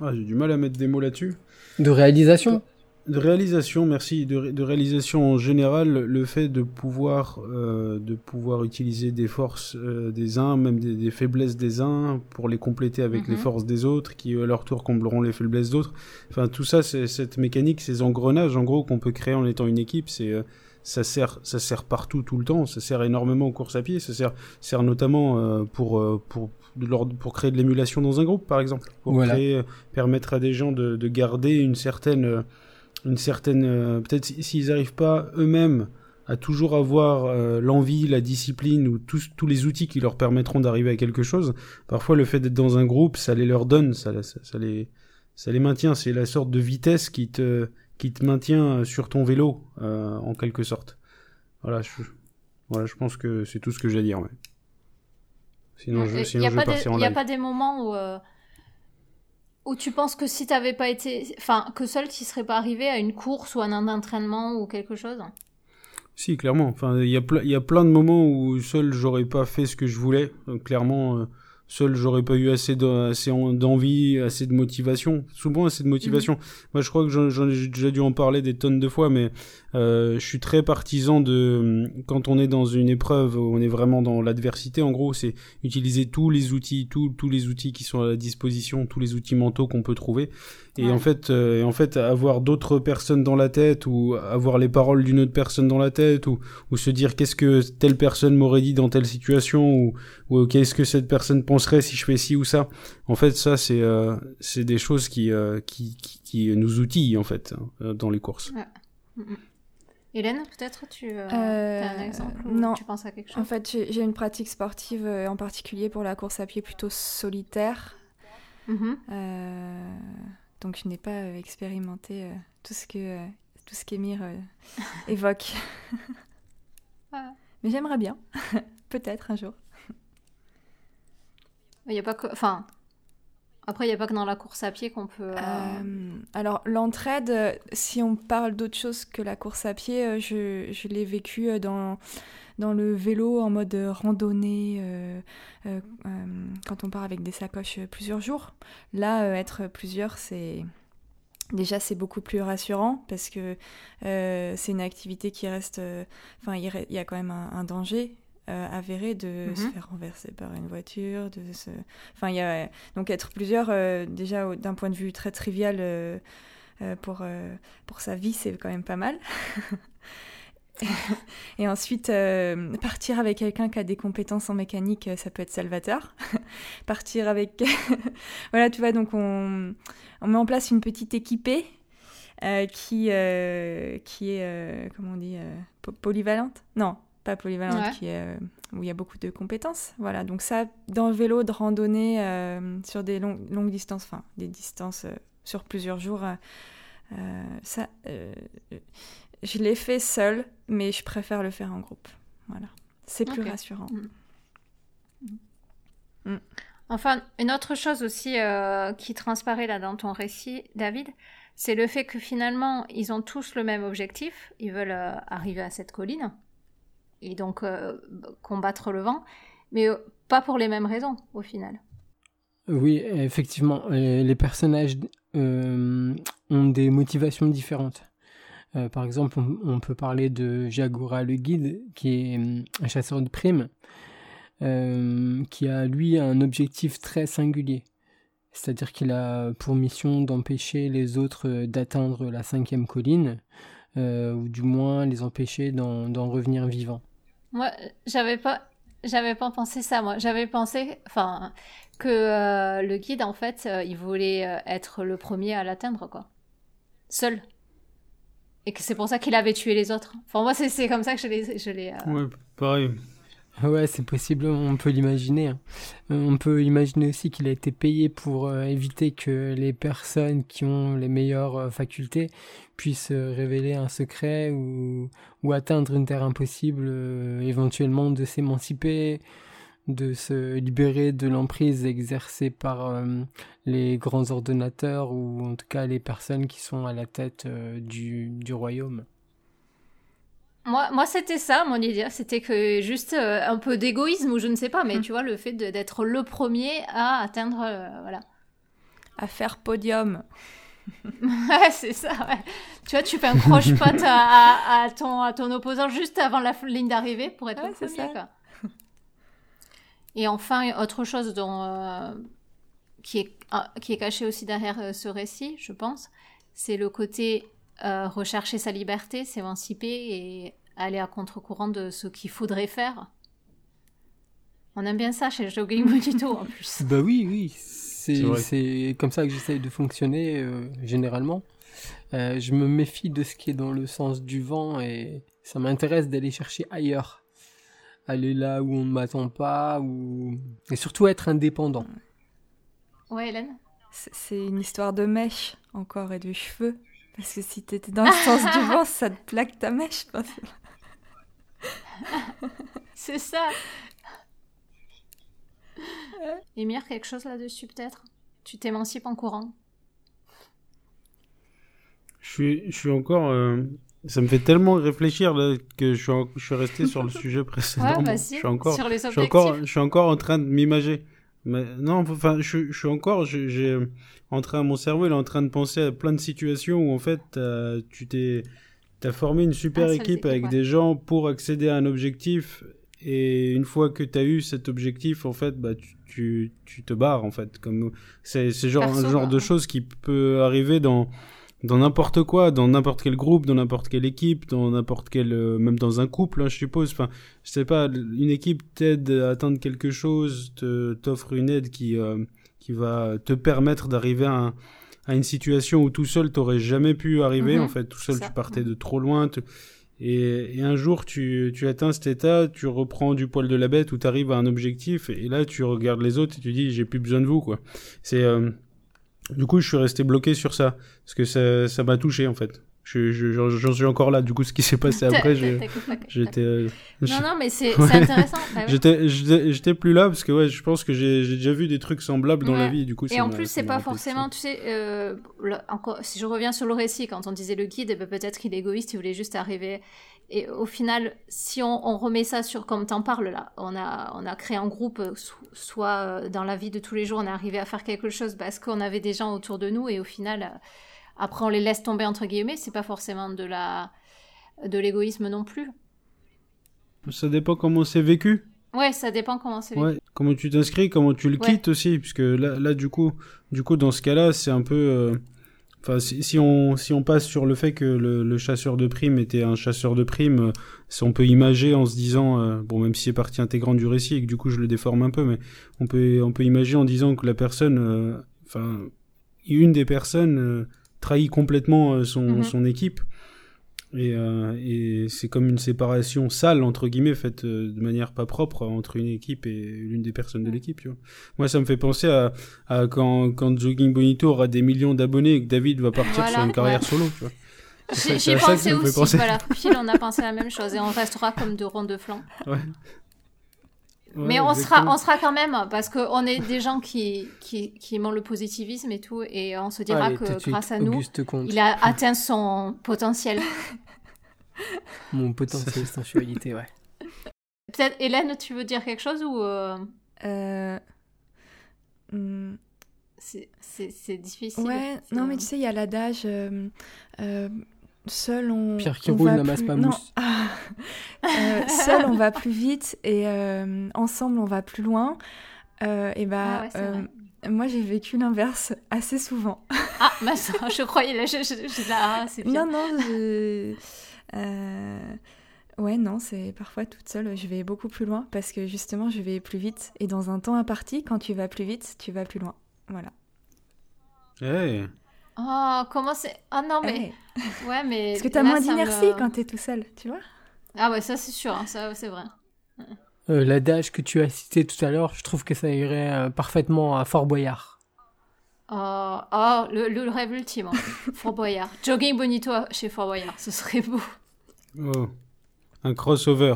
Ah, j'ai du mal à mettre des mots là-dessus. De réalisation? De réalisation, merci. De, de réalisation en général, le fait de pouvoir, euh, de pouvoir utiliser des forces euh, des uns, même des, des faiblesses des uns, pour les compléter avec les Mhm. forces des autres, qui à leur tour combleront les faiblesses d'autres. Enfin, tout ça, c'est cette mécanique, ces engrenages, en gros, qu'on peut créer en étant une équipe, c'est euh, ça sert, ça sert partout, tout le temps. Ça sert énormément aux courses à pied. Ça sert, sert notamment euh, pour, euh, pour, pour créer de l'émulation dans un groupe, par exemple. Pour Voilà. créer, euh, permettre à des gens de, de garder une certaine, euh, une certaine, euh, peut-être si- s'ils n'arrivent pas eux-mêmes à toujours avoir euh, l'envie, la discipline ou tous, tous les outils qui leur permettront d'arriver à quelque chose. Parfois, le fait d'être dans un groupe, ça les leur donne, ça, ça, ça les, ça les maintient. C'est la sorte de vitesse qui te, qui te maintient sur ton vélo, euh, en quelque sorte. Voilà, je, voilà, je pense que c'est tout ce que j'ai à dire. ouais. Sinon, je, Il sinon n'y a, je vais pas des- partir en y a live. pas des moments où, où tu penses que si t'avais pas été. Enfin, que seul tu serais pas arrivé à une course ou à un entraînement ou quelque chose? Si, clairement. Enfin, il y a ple- il y a plein de moments où seul j'aurais pas fait ce que je voulais. Donc, clairement, euh, seul j'aurais pas eu assez de- assez en- d'envie, assez de motivation. Souvent assez de motivation. Moi, je crois que j'en ai déjà dû en parler des tonnes de fois, mais euh, je suis très partisan de quand on est dans une épreuve, où on est vraiment dans l'adversité. En gros, c'est utiliser tous les outils, tous tous les outils qui sont à la disposition, tous les outils mentaux qu'on peut trouver. Et Ouais. en fait, euh, et en fait, avoir d'autres personnes dans la tête ou avoir les paroles d'une autre personne dans la tête ou, ou se dire qu'est-ce que telle personne m'aurait dit dans telle situation ou, ou qu'est-ce que cette personne penserait si je fais ci ou ça? En fait, ça c'est euh, c'est des choses qui, euh, qui, qui qui nous outillent en fait hein, euh, dans les courses. Hélène, peut-être tu Euh, as un exemple ou non. tu penses à quelque chose? En fait, j'ai une pratique sportive euh, en particulier pour la course à pied plutôt solitaire. Mhm. Euh, donc, je n'ai pas euh, expérimenté euh, tout ce que euh, tout ce qu'Emir évoque. Ouais. Mais j'aimerais bien, peut-être un jour. Il y a pas que. Enfin. Après, il n'y a pas que dans la course à pied qu'on peut. euh, alors, l'entraide, si on parle d'autre chose que la course à pied, je, je l'ai vécu dans, dans le vélo en mode euh, randonnée, euh, euh, quand on part avec des sacoches plusieurs jours. Là, être plusieurs, c'est. Déjà, c'est beaucoup plus rassurant parce que c'est une activité qui reste. Enfin, il y a quand même un, un danger euh, avéré de se Mhm. faire renverser par une voiture, de se. Enfin, il y a. Donc, être plusieurs, euh, déjà, d'un point de vue très trivial euh, pour, pour sa vie, c'est quand même pas mal. Et ensuite, euh, partir avec quelqu'un qui a des compétences en mécanique, euh, ça peut être salvateur. partir avec. voilà, tu vois, donc on, on met en place une petite équipée euh, qui, euh, qui est, comment on dit, po- polyvalente? Non, pas polyvalente, Ouais. qui est, où il y a beaucoup de compétences. Voilà, donc ça, dans le vélo de randonnée sur des longues, longues distances, enfin des distances sur plusieurs jours, ça, je l'ai fait seul, mais je préfère le faire en groupe. Voilà, c'est plus rassurant. Enfin, une autre chose aussi euh, qui transparaît là dans ton récit, David, c'est le fait que finalement, ils ont tous le même objectif. Ils veulent euh, arriver à cette colline et donc euh, combattre le vent, mais euh, pas pour les mêmes raisons au final. Oui, effectivement, les personnages euh, ont des motivations différentes. Euh, par exemple, on, peut parler de Jagora le guide, qui est euh, un chasseur de primes, euh, qui a lui un objectif très singulier. C'est-à-dire qu'il a pour mission d'empêcher les autres d'atteindre la cinquième colline, euh, ou du moins les empêcher d'en revenir vivants. Moi, j'avais pas, pas pensé ça. Moi, j'avais pensé, que le guide, en fait, il voulait être le premier à l'atteindre, quoi, seul, et que c'est pour ça qu'il avait tué les autres. Enfin, moi, c'est c'est comme ça que je l'ai, je l'ai. euh, Ouais, pareil. Ouais, c'est possible, on peut l'imaginer. hein. Euh, On peut imaginer aussi qu'il a été payé pour euh, éviter que les personnes qui ont les meilleures facultés puissent révéler un secret ou, ou atteindre une terre impossible, éventuellement de s'émanciper, de se libérer de l'emprise exercée par euh, les grands ordonnateurs ou en tout cas les personnes qui sont à la tête euh, du, du royaume. Moi, moi c'était ça, mon idée. C'était que juste euh, un peu d'égoïsme ou je ne sais pas, mais Mm. tu vois, le fait d'être le premier à atteindre. euh, voilà. À faire podium. Ouais, c'est ça, ouais. Tu vois, tu fais un croche-patte à, à, à ton, à ton opposant juste avant la ligne d'arrivée pour être Ouais, le c'est premier, ça. quoi. Et enfin, autre chose dont, euh, qui, est, ah, qui est caché aussi derrière euh, ce récit, je pense, c'est le côté euh, rechercher sa liberté, s'émanciper et aller à contre-courant de ce qu'il faudrait faire. On aime bien ça chez Jogging Bonito en plus. Bah oui, oui, C'est c'est vrai. c'est comme ça que j'essaye de fonctionner euh, généralement. Euh, je me méfie de ce qui est dans le sens du vent et ça m'intéresse d'aller chercher ailleurs. Aller là où on ne m'attend pas ou... et surtout être indépendant. Ouais, Hélène? C'est- une histoire de mèche encore et de cheveux. Parce que si t'étais dans le sens du vent, ça te plaque ta mèche. C'est ça. Émir, quelque chose là-dessus peut-être? Tu t'émancipes en courant? Je suis, je suis encore. euh, Ça me fait tellement réfléchir là, que je suis, en- je suis resté sur le sujet précédent. Ouais, je vas-y. suis encore, Sur les je suis encore, je suis encore en train de m'imager. Mais non, enfin, je, je suis encore, je- j'ai en train, mon cerveau, il est en train de penser à plein de situations où en fait, tu t'es, t'as formé une super Ah, équipe avec ouais. des gens pour accéder à un objectif. Et une fois que t'as eu cet objectif, en fait, bah, tu, tu, tu te barres, en fait. Comme, c'est, c'est genre, Perso, un genre de choses qui peut arriver dans, dans n'importe quoi, dans n'importe quel groupe, dans n'importe quelle équipe, dans n'importe quel, euh, même dans un couple, hein, je suppose. Enfin, je sais pas, une équipe t'aide à atteindre quelque chose, t'offre une aide qui, euh, qui va te permettre d'arriver à, un- à une situation où tout seul t'aurais jamais pu arriver. Mhm, en fait, tout seul ça. tu partais Mhm. de trop loin. te- Et, et un jour, tu, tu atteins cet état, tu reprends du poil de la bête où tu arrives à un objectif, et là, tu regardes les autres et tu dis, j'ai plus besoin de vous, quoi. C'est, euh, du coup, je suis resté bloqué sur ça, parce que ça, ça m'a touché, en fait. Je, je- j'en, j'en suis encore là, du coup, ce qui s'est passé après, je- j'étais, euh, Non, non, mais c'est Ouais. intéressant. Ouais. j'étais, plus là, parce que ouais, je pense que j'ai, déjà vu des trucs semblables dans la vie, du coup, Et en plus, c'est pas forcément, tu sais, euh, encore, si je reviens sur le récit, quand on disait le guide, eh ben, peut-être qu'il est égoïste, il voulait juste arriver. Et au final, si on, on remet ça sur, comme t'en parles là, on a, on a créé un groupe, euh, so- soit euh, dans la vie de tous les jours, on est arrivé à faire quelque chose parce qu'on avait des gens autour de nous, et au final, euh, après on les laisse tomber entre guillemets, c'est pas forcément de la, de l'égoïsme non plus. Ça dépend comment c'est vécu. Ouais, ça dépend comment c'est. vécu. Ouais, comment tu t'inscris, comment tu le Ouais. quittes aussi, puisque là, là du coup, du coup, dans ce cas-là, c'est un peu, euh, enfin, si, si on, si on passe sur le fait que le, le chasseur de primes était un chasseur de primes, euh, si on peut imager en se disant, euh, bon, même si c'est partie intégrante du récit et que du coup je le déforme un peu, mais on peut, on peut imaginer en disant que la personne, euh, enfin, une des personnes euh, trahit complètement euh, son, Mhm. son équipe. Et, euh, et c'est comme une séparation sale, entre guillemets, faite euh, de manière pas propre entre une équipe et l'une des personnes de l'équipe. tu vois. Moi, ça me fait penser à, à quand, quand Jogging Bonito aura des millions d'abonnés et que David va partir Voilà, sur une carrière ouais. solo. Tu vois. J'y à ça fait aussi, voilà. On a pensé la même chose et on restera comme deux ronds de flanc. Ouais. Mais on sera, on sera quand même, parce qu'on est des gens qui, qui, qui aiment le positivisme et tout, et on se dira Allez, que suite, grâce à nous, il a atteint son potentiel. mon potentiel. Sensualité, ouais. Peut-être, Hélène, tu veux dire quelque chose ou euh, Euh, hmm, c'est difficile. Ouais, non, mais tu sais, il y a l'adage euh, euh, seul on. Pierre qui on roule va n'amasse plus- pas mousse. ah, euh, seul on va plus vite et euh, ensemble on va plus loin. Euh, et bah, Ah ouais, euh. Moi, j'ai vécu l'inverse assez souvent. Ah, ça, je croyais, là, je, je, je- là, ah, c'est bien. Non, non, je... euh, Ouais, non, c'est parfois toute seule, je vais beaucoup plus loin parce que justement, je vais plus vite. Et dans un temps imparti, quand tu vas plus vite, tu vas plus loin. Voilà. Oh, comment c'est... Ah non, mais... Ouais. Ouais, mais... Parce que t'as moins d'inertie me- quand t'es tout seul, tu vois Ah ouais, ça c'est sûr, hein, ça c'est vrai. Euh, L'adage que tu as cité tout à l'heure, je trouve que ça irait euh, parfaitement à Fort Boyard. Oh, oh le, le rêve ultime. hein. Fort Boyard. Jogging Bonito chez Fort Boyard, ce serait beau. oh. Un crossover.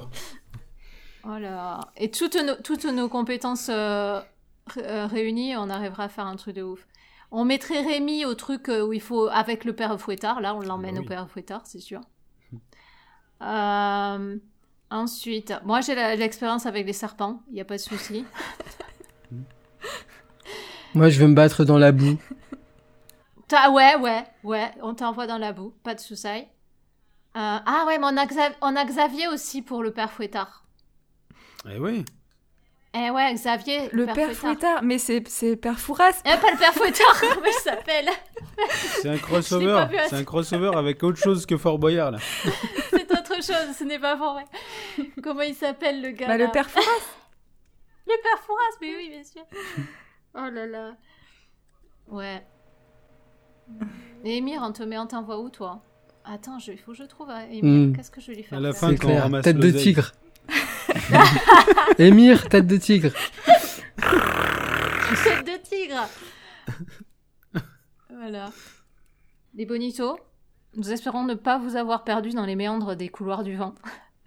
Oh là. Et toutes nos, toutes nos compétences euh, euh, réunies, on arrivera à faire un truc de ouf. On mettrait Rémi au truc euh, où il faut avec le père Fouettard. Là, on l'emmène Ah au père Fouettard, c'est sûr. Euh, ensuite, moi j'ai l'expérience avec les serpents, il n'y a pas de souci. Moi, je veux me battre dans la boue. T'as- ouais, ouais, ouais, on t'envoie dans la boue, pas de souci. Euh, ah ouais, mais on a, on a Xavier aussi pour le père Fouettard. Eh oui. Eh ouais, Xavier, Le père Fouettard, mais c'est c'est Père Fouras. Eh, pas le père Fouettard, comment il s'appelle C'est un crossover. C'est un crossover avec autre chose que Fort Boyard là. C'est autre chose, ce n'est pas vrai. Comment il s'appelle le gars Bah, là le Père Fouras. Le père Fouras, mais oui, bien sûr. Oh là là. Ouais. Et Emir, on te met en t'envoie où, toi? Attends, je- il faut que je trouve hein, Emir. Hmm. Qu'est-ce que je vais lui faire À la fin, C'est quand on clair. ramasse Tête de tigre. Émir, tête de tigre. Tête de tigre Voilà. Les bonitos, nous espérons ne pas vous avoir perdu dans les méandres des couloirs du vent.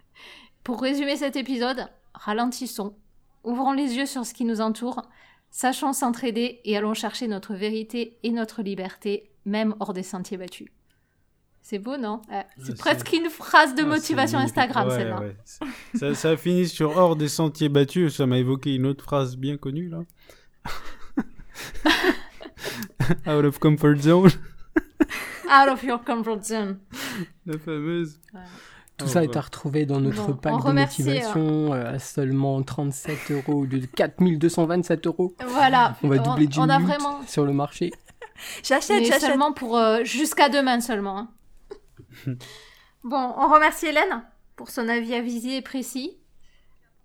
Pour résumer cet épisode, ralentissons, ouvrons les yeux sur ce qui nous entoure, sachons s'entraider et allons chercher notre vérité et notre liberté, même hors des sentiers battus. C'est beau, non Ouais, C'est presque une phrase de Ah, motivation. Instagram, Ouais, celle-là. ouais. Ça, ça finit sur hors des sentiers battus. Ça m'a évoqué une autre phrase bien connue là. Out of comfort zone, Out of your comfort zone. la fameuse. Tout ça ouais. est à retrouver dans notre Bon, pack on de remercie, motivation euh, à seulement 37 euros de 4227 euros. Voilà. On va doubler on, d'une a vraiment... sur le marché. J'achète, seulement pour euh, jusqu'à demain seulement. hein. Bon, on remercie Hélène pour son avis avisé et précis.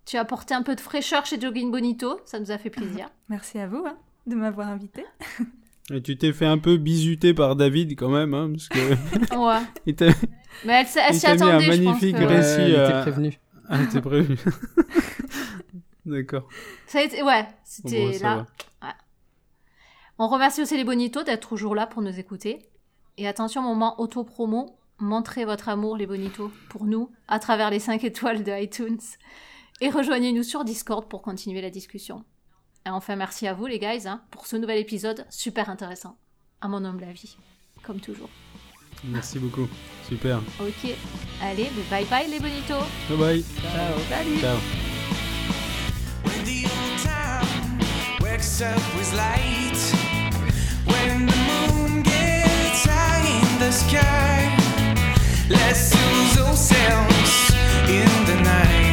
Tu as apporté un peu de fraîcheur chez Jogging Bonito, ça nous a fait plaisir. Merci à vous hein, de m'avoir invité. Et tu t'es fait un peu bisuter par David quand même, hein, parce que Ouais. il t'a Mais elle, elle Il s'y t'a mis un attendait, je pense. magnifique que- récit. elle était euh, prévenue. ah, t'es prévu. D'accord. Ça a été... Ouais, c'était bon, ça là. On remercie aussi les Bonitos d'être toujours là pour nous écouter. Et attention, moment auto-promo, montrez votre amour, les Bonitos, pour nous, à travers les 5 étoiles de iTunes. Et rejoignez-nous sur Discord pour continuer la discussion. Et enfin, merci à vous, les guys, hein, pour ce nouvel épisode super intéressant. À mon humble avis, comme toujours. Merci beaucoup. Super. Ok, allez, bye bye, les Bonitos! Bye bye. Salut. Ciao. When Lessons lose ourselves in the night.